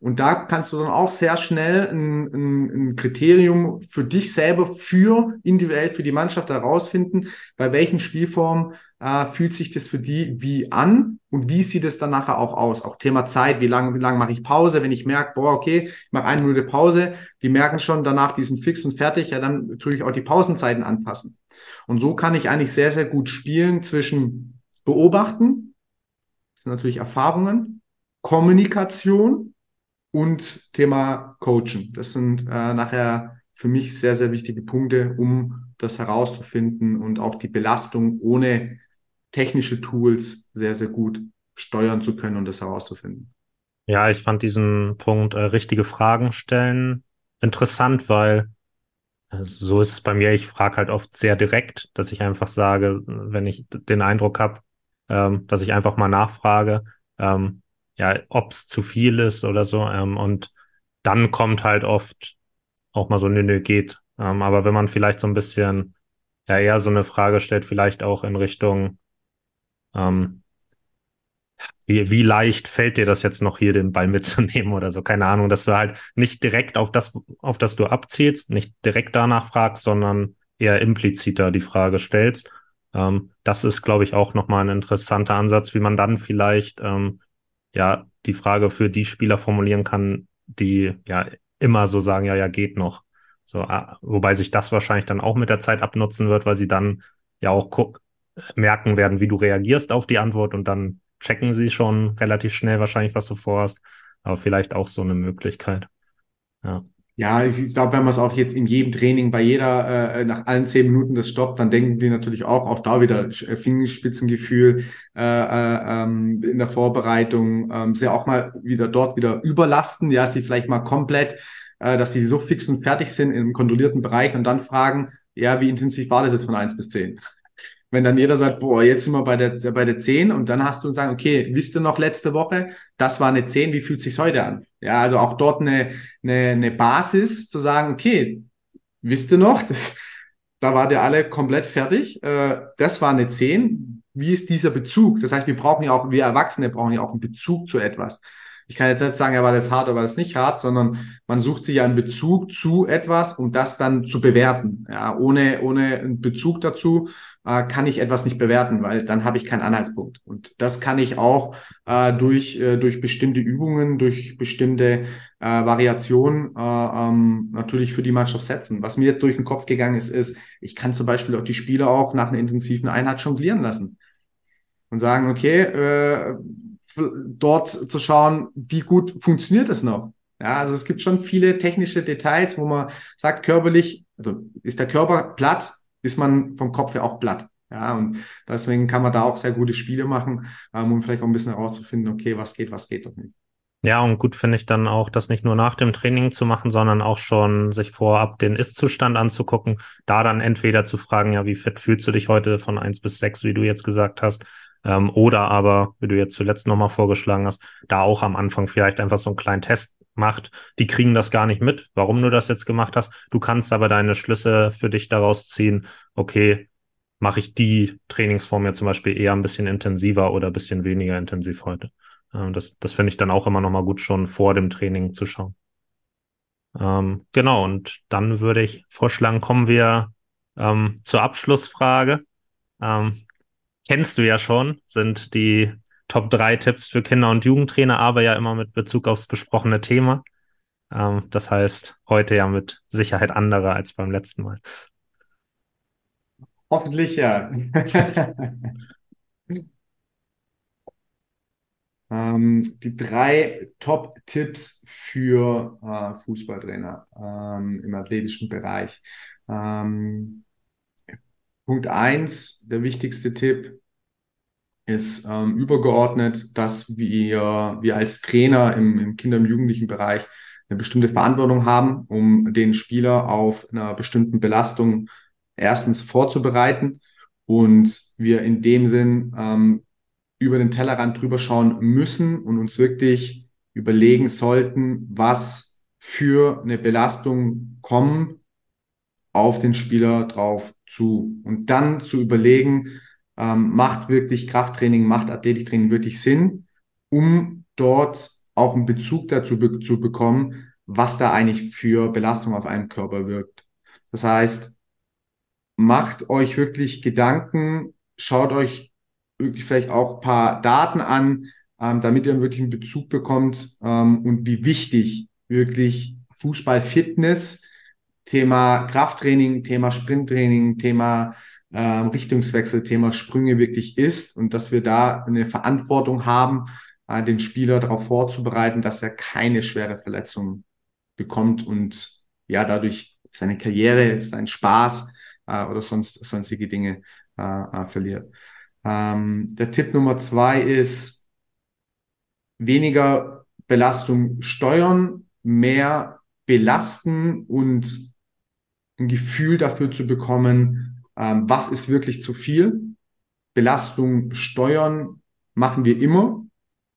Und da kannst du dann auch sehr schnell ein, ein, ein, Kriterium für dich selber, für individuell für die Mannschaft herausfinden, bei welchen Spielformen äh, fühlt sich das für die wie an und wie sieht es dann nachher auch aus. Auch Thema Zeit, wie lange wie lang mache ich Pause, wenn ich merke, boah, okay, ich mache eine Minute Pause, die merken schon danach, die sind fix und fertig, ja, dann tue ich auch die Pausenzeiten anpassen. Und so kann ich eigentlich sehr, sehr gut spielen zwischen beobachten, das sind natürlich Erfahrungen, Kommunikation, und Thema Coachen. Das sind äh, nachher für mich sehr, sehr wichtige Punkte, um das herauszufinden und auch die Belastung ohne technische Tools sehr, sehr gut steuern zu können und das herauszufinden. Ja, ich fand diesen Punkt äh, richtige Fragen stellen interessant, weil äh, so ist es bei mir. Ich frage halt oft sehr direkt, dass ich einfach sage, wenn ich den Eindruck habe, ähm, dass ich einfach mal nachfrage, ähm, ja, ob es zu viel ist oder so. Ähm, und dann kommt halt oft auch mal so, nö, nö, geht. Ähm, aber wenn man vielleicht so ein bisschen, ja, eher so eine Frage stellt, vielleicht auch in Richtung, ähm, wie, wie leicht fällt dir das jetzt noch hier, den Ball mitzunehmen oder so? Keine Ahnung, dass du halt nicht direkt auf das, auf das du abzielst, nicht direkt danach fragst, sondern eher impliziter die Frage stellst. Ähm, das ist, glaube ich, auch nochmal ein interessanter Ansatz, wie man dann vielleicht ähm, ja die Frage für die Spieler formulieren kann, die ja immer so sagen, ja, ja, geht noch. So, ah, wobei sich das wahrscheinlich dann auch mit der Zeit abnutzen wird, weil sie dann ja auch merken werden, wie du reagierst auf die Antwort und dann checken sie schon relativ schnell wahrscheinlich, was du vorhast. Aber vielleicht auch so eine Möglichkeit. Ja. Ja, ich glaube, wenn man es auch jetzt in jedem Training bei jeder äh, nach allen zehn Minuten das stoppt, dann denken die natürlich auch, auch da wieder äh, Fingerspitzengefühl äh, äh, ähm, in der Vorbereitung, ähm, sie auch mal wieder dort wieder überlasten, ja, sie vielleicht mal komplett, äh, dass sie so fix und fertig sind im kontrollierten Bereich und dann fragen, ja, wie intensiv war das jetzt von eins bis zehn? Wenn dann jeder sagt, boah, jetzt sind wir bei der, bei der 10 und dann hast du und sagen, okay, wisst ihr noch letzte Woche, das war eine 10, wie fühlt sich's heute an? Ja, also auch dort eine, eine, eine Basis zu sagen, okay, wisst ihr noch, das, da war der alle komplett fertig, äh, das war eine 10, wie ist dieser Bezug? Das heißt, wir brauchen ja auch, wir Erwachsene brauchen ja auch einen Bezug zu etwas. Ich kann jetzt nicht sagen, er war das hart oder war das nicht hart, sondern man sucht sich ja einen Bezug zu etwas, um das dann zu bewerten. Ja, ohne, ohne einen Bezug dazu äh, kann ich etwas nicht bewerten, weil dann habe ich keinen Anhaltspunkt. Und das kann ich auch äh, durch, äh, durch bestimmte Übungen, durch bestimmte äh, Variationen äh, ähm, natürlich für die Mannschaft setzen. Was mir jetzt durch den Kopf gegangen ist, ist, ich kann zum Beispiel auch die Spieler auch nach einer intensiven Einheit jonglieren lassen und sagen, okay, äh, dort zu schauen, wie gut funktioniert es noch. Ja, also es gibt schon viele technische Details, wo man sagt, körperlich, also ist der Körper platt, ist man vom Kopf her auch platt. Ja, und deswegen kann man da auch sehr gute Spiele machen, ähm, um vielleicht auch ein bisschen herauszufinden, okay, was geht, was geht doch nicht. Ja, und gut finde ich dann auch, das nicht nur nach dem Training zu machen, sondern auch schon sich vorab den Ist-Zustand anzugucken, da dann entweder zu fragen, ja, wie fit fühlst du dich heute von eins bis sechs, wie du jetzt gesagt hast, ähm, oder aber, wie du jetzt zuletzt nochmal vorgeschlagen hast, da auch am Anfang vielleicht einfach so einen kleinen Test macht. Die kriegen das gar nicht mit, warum du das jetzt gemacht hast. Du kannst aber deine Schlüsse für dich daraus ziehen. Okay, mache ich die Trainingsform ja zum Beispiel eher ein bisschen intensiver oder ein bisschen weniger intensiv heute. Ähm, das das finde ich dann auch immer nochmal gut, schon vor dem Training zu schauen. Ähm, genau, und dann würde ich vorschlagen, kommen wir ähm, zur Abschlussfrage. Ähm, kennst du ja schon, sind die Top 3 Tipps für Kinder- und Jugendtrainer, aber ja immer mit Bezug aufs besprochene Thema. Ähm, das heißt, heute ja mit Sicherheit anderer als beim letzten Mal. Hoffentlich ja. ähm, die drei Top-Tipps für äh, Fußballtrainer ähm, im athletischen Bereich. Ähm, Punkt eins, der wichtigste Tipp ist ähm, übergeordnet, dass wir, wir als Trainer im, im Kinder- und Jugendlichen Bereich eine bestimmte Verantwortung haben, um den Spieler auf einer bestimmten Belastung erstens vorzubereiten und wir in dem Sinn ähm, über den Tellerrand drüber schauen müssen und uns wirklich überlegen sollten, was für eine Belastung kommen auf den Spieler drauf zu. Und dann zu überlegen, ähm, macht wirklich Krafttraining, macht Athletiktraining wirklich Sinn, um dort auch einen Bezug dazu be zu bekommen, was da eigentlich für Belastung auf einen Körper wirkt. Das heißt, macht euch wirklich Gedanken, schaut euch wirklich vielleicht auch ein paar Daten an, ähm, damit ihr wirklich einen Bezug bekommt ähm, und wie wichtig wirklich Fußballfitness Thema Krafttraining, Thema Sprinttraining, Thema ähm, Richtungswechsel, Thema Sprünge wirklich ist und dass wir da eine Verantwortung haben, äh, den Spieler darauf vorzubereiten, dass er keine schwere Verletzung bekommt und ja, dadurch seine Karriere, seinen Spaß äh, oder sonst sonstige Dinge äh, äh, verliert. Ähm, der Tipp Nummer zwei ist weniger Belastung steuern, mehr belasten und ein Gefühl dafür zu bekommen, ähm, was ist wirklich zu viel. Belastung steuern machen wir immer.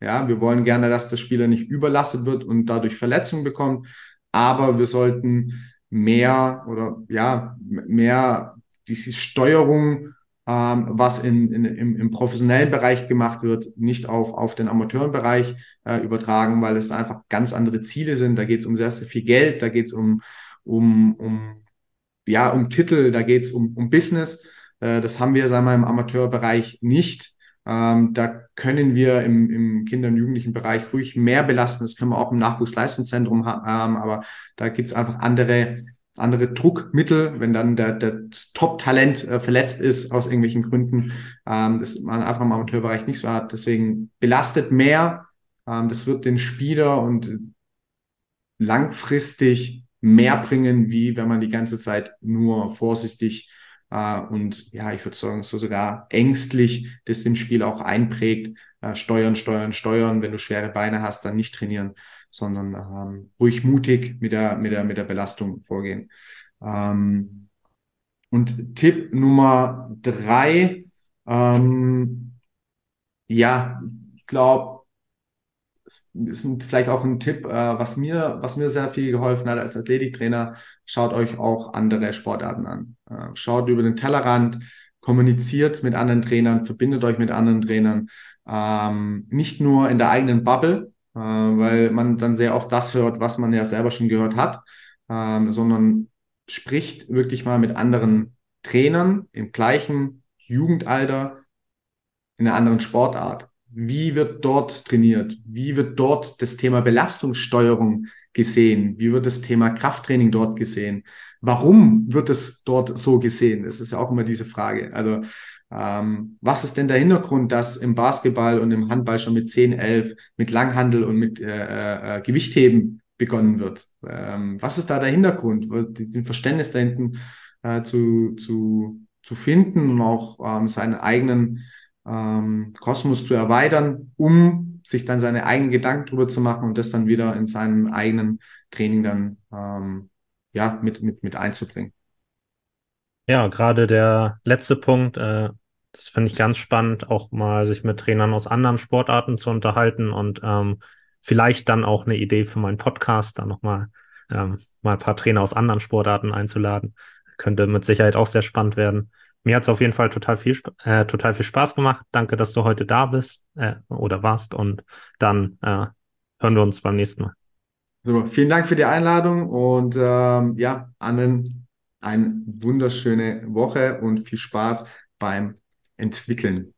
Ja, wir wollen gerne, dass der Spieler nicht überlastet wird und dadurch Verletzungen bekommt, aber wir sollten mehr oder ja, mehr diese Steuerung, ähm, was in, in, im, im professionellen Bereich gemacht wird, nicht auf, auf den Amateurenbereich äh, übertragen, weil es einfach ganz andere Ziele sind. Da geht es um sehr, sehr viel Geld, da geht es um, um, um, ja, um Titel, da geht es um, um Business. Äh, das haben wir, sagen wir, im Amateurbereich nicht. Ähm, da können wir im, im Kinder- und Jugendlichen-Bereich ruhig mehr belasten. Das können wir auch im Nachwuchsleistungszentrum haben, aber da gibt es einfach andere, andere Druckmittel, wenn dann der, der Top-Talent äh, verletzt ist aus irgendwelchen Gründen, ähm, das man einfach im Amateurbereich nicht so hat. Deswegen belastet mehr. Ähm, das wird den Spieler und langfristig mehr bringen, wie wenn man die ganze Zeit nur vorsichtig äh, und ja, ich würde sagen, so sogar ängstlich das dem Spiel auch einprägt. Äh, steuern, steuern, steuern. Wenn du schwere Beine hast, dann nicht trainieren, sondern ähm, ruhig mutig mit der, mit der, mit der Belastung vorgehen. Ähm, und Tipp Nummer drei, ähm, ja, ich glaube, ist vielleicht auch ein Tipp, äh, was mir, was mir sehr viel geholfen hat als Athletiktrainer. Schaut euch auch andere Sportarten an. Äh, schaut über den Tellerrand, kommuniziert mit anderen Trainern, verbindet euch mit anderen Trainern. Ähm, nicht nur in der eigenen Bubble, äh, weil man dann sehr oft das hört, was man ja selber schon gehört hat, ähm, sondern spricht wirklich mal mit anderen Trainern im gleichen Jugendalter in einer anderen Sportart wie wird dort trainiert? Wie wird dort das Thema Belastungssteuerung gesehen? Wie wird das Thema Krafttraining dort gesehen? Warum wird es dort so gesehen? Das ist ja auch immer diese Frage. Also ähm, was ist denn der Hintergrund, dass im Basketball und im Handball schon mit 10, 11, mit Langhandel und mit äh, äh, Gewichtheben begonnen wird? Ähm, was ist da der Hintergrund? Den Verständnis da hinten äh, zu, zu, zu finden und auch ähm, seinen eigenen ähm, Kosmos zu erweitern, um sich dann seine eigenen Gedanken drüber zu machen und das dann wieder in seinem eigenen Training dann ähm, ja mit, mit, mit einzubringen. Ja, gerade der letzte Punkt, äh, das finde ich ganz spannend, auch mal sich mit Trainern aus anderen Sportarten zu unterhalten und ähm, vielleicht dann auch eine Idee für meinen Podcast, da nochmal ähm, mal ein paar Trainer aus anderen Sportarten einzuladen. Könnte mit Sicherheit auch sehr spannend werden. Mir hat es auf jeden Fall total viel, äh, total viel Spaß gemacht. Danke, dass du heute da bist äh, oder warst und dann äh, hören wir uns beim nächsten Mal. Super, vielen Dank für die Einladung und ähm, ja, Annen, eine wunderschöne Woche und viel Spaß beim Entwickeln.